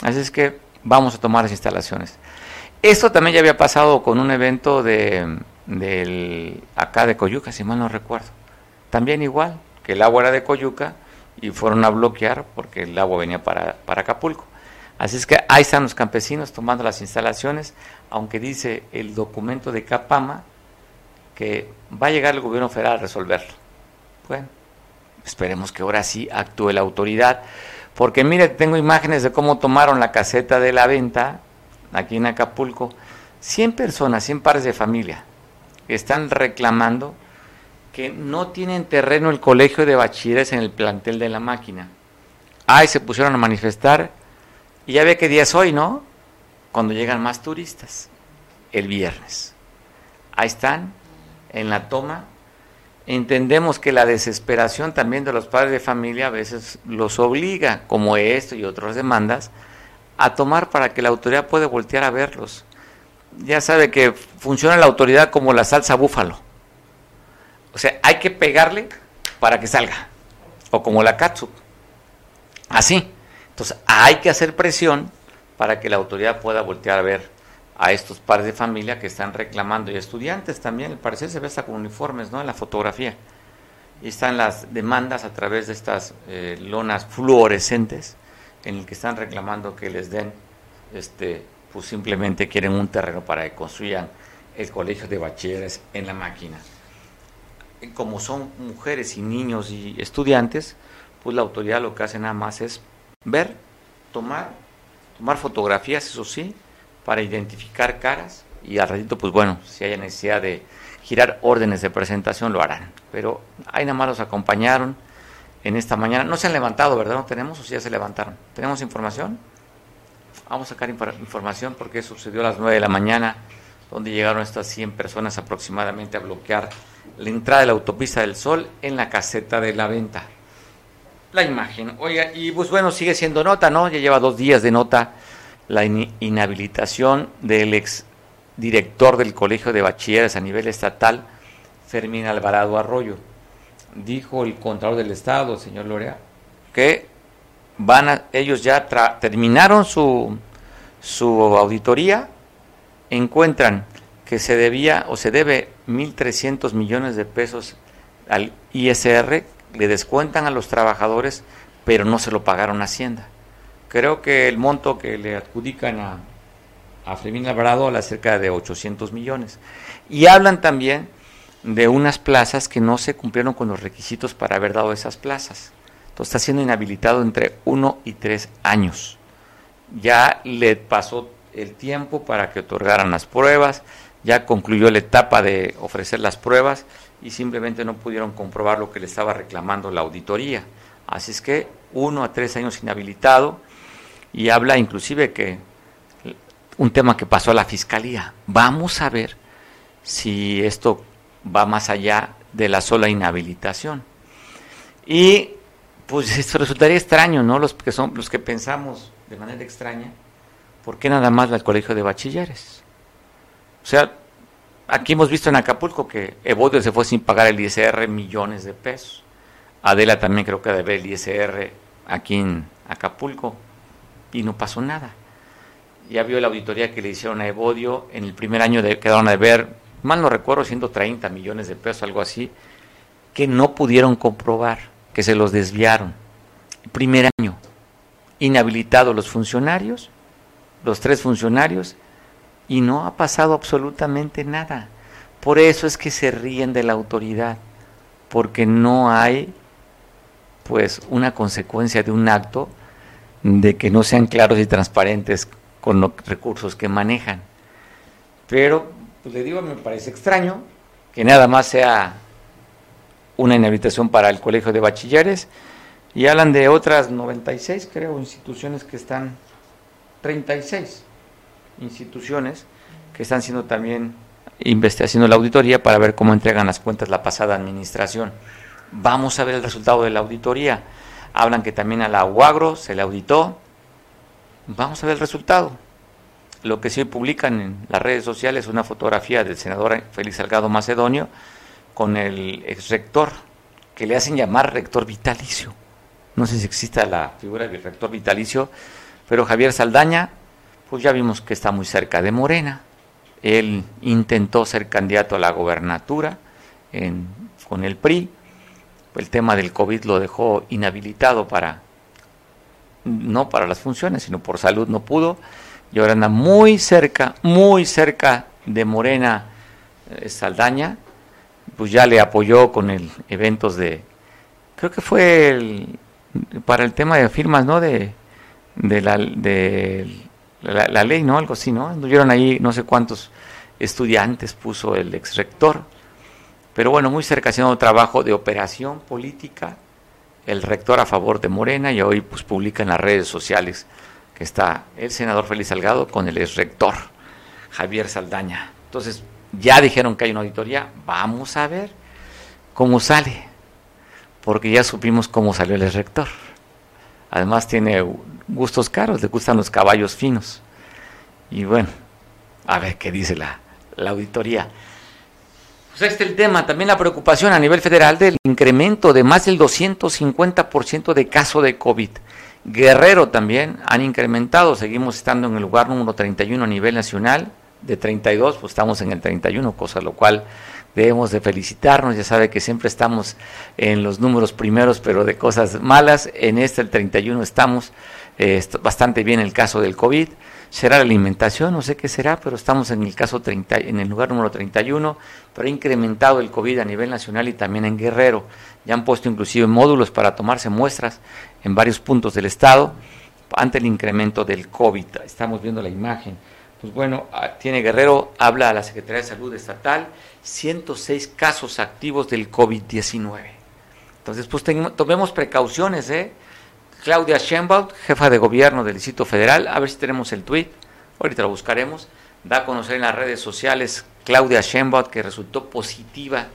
Así es que vamos a tomar las instalaciones. Esto también ya había pasado con un evento de, acá de Coyuca, si mal no recuerdo también igual, que el agua era de Coyuca y fueron a bloquear porque el agua venía para, para Acapulco. Así es que ahí están los campesinos tomando las instalaciones, aunque dice el documento de Capama que va a llegar el gobierno federal a resolverlo. Bueno, esperemos que ahora sí actúe la autoridad, porque mire, tengo imágenes de cómo tomaron la caseta de la venta aquí en Acapulco. 100 personas, 100 pares de familia, están reclamando que no tienen terreno el colegio de bachilleres en el plantel de la máquina. Ahí se pusieron a manifestar y ya ve qué día es hoy, ¿no? Cuando llegan más turistas, el viernes. Ahí están, en la toma. Entendemos que la desesperación también de los padres de familia a veces los obliga, como esto y otras demandas, a tomar para que la autoridad pueda voltear a verlos. Ya sabe que funciona la autoridad como la salsa búfalo o sea, hay que pegarle para que salga. O como la katsu. Así. Entonces, hay que hacer presión para que la autoridad pueda voltear a ver a estos padres de familia que están reclamando y estudiantes también, al parecer se ve hasta con uniformes, ¿no? En la fotografía. Y están las demandas a través de estas eh, lonas fluorescentes en el que están reclamando que les den, este, pues simplemente quieren un terreno para que construyan el colegio de bachilleres en la máquina como son mujeres y niños y estudiantes, pues la autoridad lo que hace nada más es ver, tomar, tomar fotografías, eso sí, para identificar caras y al ratito, pues bueno, si hay necesidad de girar órdenes de presentación, lo harán. Pero ahí nada más los acompañaron en esta mañana. No se han levantado, ¿verdad? ¿No tenemos o si ya se levantaron? ¿Tenemos información? Vamos a sacar información porque sucedió a las 9 de la mañana, donde llegaron estas 100 personas aproximadamente a bloquear la entrada de la autopista del Sol en la caseta de la venta. La imagen, oiga, y pues bueno, sigue siendo nota, ¿no? Ya lleva dos días de nota la inhabilitación del ex director del Colegio de Bachilleres a nivel estatal, Fermín Alvarado Arroyo. Dijo el Contralor del Estado, señor Lorea, que van a, ellos ya terminaron su, su auditoría, encuentran que se debía o se debe 1.300 millones de pesos al ISR, le descuentan a los trabajadores, pero no se lo pagaron a Hacienda. Creo que el monto que le adjudican a, a Fermín Alvarado a cerca de 800 millones. Y hablan también de unas plazas que no se cumplieron con los requisitos para haber dado esas plazas. Entonces está siendo inhabilitado entre uno y tres años. Ya le pasó el tiempo para que otorgaran las pruebas, ya concluyó la etapa de ofrecer las pruebas y simplemente no pudieron comprobar lo que le estaba reclamando la auditoría. Así es que uno a tres años inhabilitado y habla inclusive que un tema que pasó a la fiscalía. Vamos a ver si esto va más allá de la sola inhabilitación. Y pues esto resultaría extraño, ¿no? Los que son los que pensamos de manera extraña, ¿por qué nada más el colegio de bachilleres? O sea, aquí hemos visto en Acapulco que Evodio se fue sin pagar el ISR millones de pesos. Adela también creo que debe el ISR aquí en Acapulco y no pasó nada ya vio la auditoría que le hicieron a Evodio, en el primer año de, quedaron a ver, mal no recuerdo, 130 millones de pesos, algo así, que no pudieron comprobar, que se los desviaron. Primer año, inhabilitados los funcionarios, los tres funcionarios, y no ha pasado absolutamente nada. Por eso es que se ríen de la autoridad, porque no hay pues una consecuencia de un acto de que no sean claros y transparentes con los recursos que manejan. Pero, pues le digo, me parece extraño que nada más sea una inhabilitación para el Colegio de Bachilleres y hablan de otras 96, creo, instituciones que están, 36 instituciones que están siendo también haciendo la auditoría para ver cómo entregan las cuentas la pasada administración. Vamos a ver el resultado de la auditoría. Hablan que también a la UAGRO se le auditó, Vamos a ver el resultado. Lo que sí publican en las redes sociales es una fotografía del senador Félix Salgado Macedonio con el ex rector, que le hacen llamar rector vitalicio. No sé si exista la figura del rector vitalicio, pero Javier Saldaña, pues ya vimos que está muy cerca de Morena. Él intentó ser candidato a la gobernatura con el PRI. El tema del COVID lo dejó inhabilitado para no para las funciones, sino por salud no pudo, y ahora anda muy cerca, muy cerca de Morena eh, Saldaña, pues ya le apoyó con el eventos de, creo que fue el, para el tema de firmas, ¿no? De, de, la, de la, ley, ¿no? Algo así, ¿no? Anduvieron ahí no sé cuántos estudiantes puso el ex rector, pero bueno, muy cerca haciendo trabajo de operación política el rector a favor de Morena y hoy pues publica en las redes sociales que está el senador Félix Salgado con el ex rector Javier Saldaña. Entonces, ya dijeron que hay una auditoría, vamos a ver cómo sale, porque ya supimos cómo salió el ex rector. Además tiene gustos caros, le gustan los caballos finos. Y bueno, a ver qué dice la, la auditoría. Pues este es el tema, también la preocupación a nivel federal del incremento de más del 250% de casos de COVID. Guerrero también han incrementado, seguimos estando en el lugar número 31 a nivel nacional, de 32 pues estamos en el 31, cosa lo cual debemos de felicitarnos, ya sabe que siempre estamos en los números primeros, pero de cosas malas, en este el 31 estamos eh, bastante bien el caso del COVID será la alimentación, no sé qué será, pero estamos en el caso 30, en el lugar número 31, pero ha incrementado el COVID a nivel nacional y también en Guerrero. Ya han puesto inclusive módulos para tomarse muestras en varios puntos del estado ante el incremento del COVID. Estamos viendo la imagen. Pues bueno, ah, tiene Guerrero, habla a la Secretaría de Salud Estatal, 106 casos activos del COVID-19. Entonces, pues tomemos precauciones, ¿eh? Claudia Sheinbaum, jefa de gobierno del Distrito Federal, a ver si tenemos el tweet, ahorita lo buscaremos, da a conocer en las redes sociales Claudia Sheinbaum que resultó positiva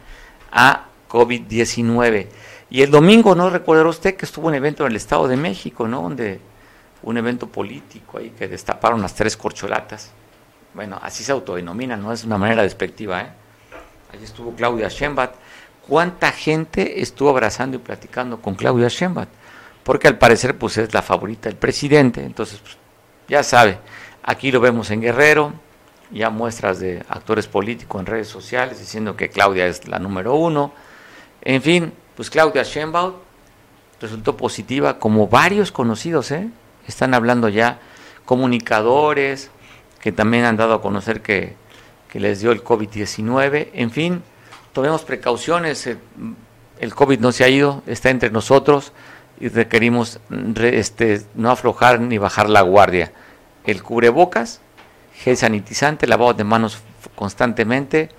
a COVID-19. Y el domingo, ¿no recuerda usted que estuvo un evento en el Estado de México, ¿no? Donde un evento político ahí que destaparon las tres corcholatas. Bueno, así se autodenomina, no es una manera despectiva, ¿eh? Allí estuvo Claudia Sheinbaum. ¿Cuánta gente estuvo abrazando y platicando con Claudia Sheinbaum? porque al parecer pues es la favorita del presidente, entonces pues, ya sabe, aquí lo vemos en Guerrero, ya muestras de actores políticos en redes sociales diciendo que Claudia es la número uno, en fin, pues Claudia Sheinbaum resultó positiva, como varios conocidos, ¿eh? están hablando ya comunicadores que también han dado a conocer que, que les dio el COVID-19, en fin, tomemos precauciones, el, el COVID no se ha ido, está entre nosotros, y requerimos este, no aflojar ni bajar la guardia. El cubrebocas, gel sanitizante, lavado de manos constantemente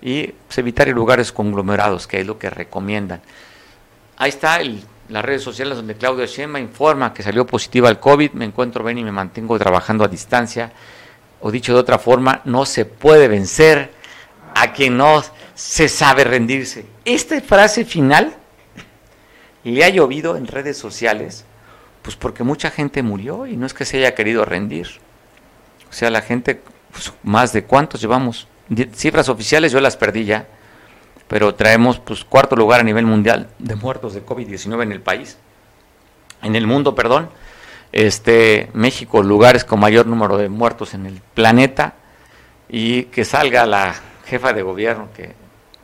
y pues, evitar lugares conglomerados, que es lo que recomiendan. Ahí está las redes sociales donde Claudia Shema informa que salió positiva al COVID, me encuentro bien y me mantengo trabajando a distancia. O dicho de otra forma, no se puede vencer a quien no se sabe rendirse. Esta frase final le ha llovido en redes sociales, pues porque mucha gente murió y no es que se haya querido rendir. O sea, la gente, pues, más de cuántos llevamos, cifras oficiales yo las perdí ya, pero traemos pues cuarto lugar a nivel mundial de muertos de COVID-19 en el país, en el mundo, perdón. Este, México, lugares con mayor número de muertos en el planeta, y que salga la jefa de gobierno que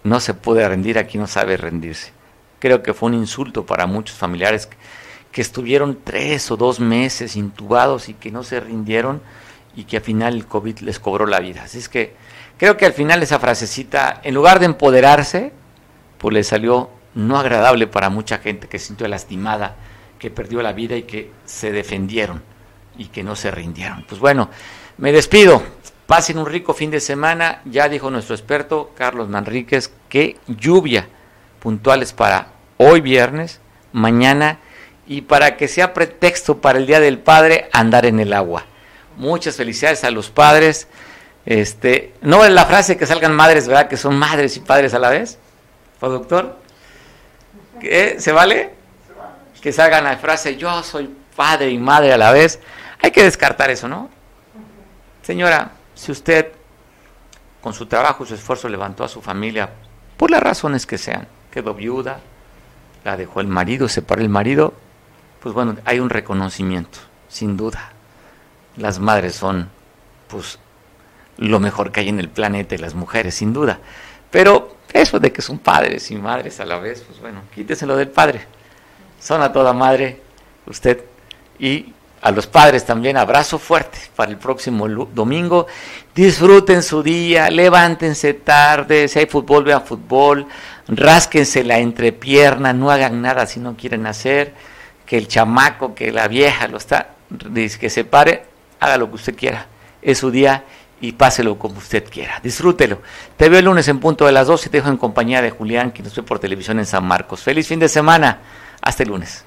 no se puede rendir, aquí no sabe rendirse creo que fue un insulto para muchos familiares que, estuvieron tres o dos meses intubados y que no se rindieron y que al final el COVID les cobró la vida. Así es que creo que al final esa frasecita, en lugar de empoderarse, pues le salió no agradable para mucha gente que se sintió lastimada, que perdió la vida y que se defendieron y que no se rindieron. Pues bueno, me despido. Pasen un rico fin de semana. Ya dijo nuestro experto Carlos Manríquez que lluvia puntuales para hoy viernes, mañana y para que sea pretexto para el Día del Padre andar en el agua. Muchas felicidades a los padres. Este, no es la frase que salgan madres, ¿verdad? Que son madres y padres a la vez. doctor? ¿Qué? ¿Se vale? Que salgan la frase yo soy padre y madre a la vez. Hay que descartar eso, ¿no? Señora, si usted con su trabajo y su esfuerzo levantó a su familia por las razones que sean, quedó viuda, la dejó el marido, separó el marido, pues bueno, hay un reconocimiento, sin duda. Las madres son, pues, lo mejor que hay en el planeta y las mujeres, sin duda. Pero eso de que son padres y madres a la vez, pues bueno, quíteselo del padre. Son a toda madre usted y a los padres también abrazo fuerte para el próximo domingo. Disfruten su día, levántense tarde, si hay fútbol, vean fútbol, rásquense la entrepierna, no hagan nada si no quieren hacer, que el chamaco, que la vieja lo está, que se pare, haga lo que usted quiera. Es su día y páselo como usted quiera. Disfrútelo. Te veo el lunes en punto de las 12 y te dejo en compañía de Julián, que nos ve por televisión en San Marcos. Feliz fin de semana. Hasta el lunes.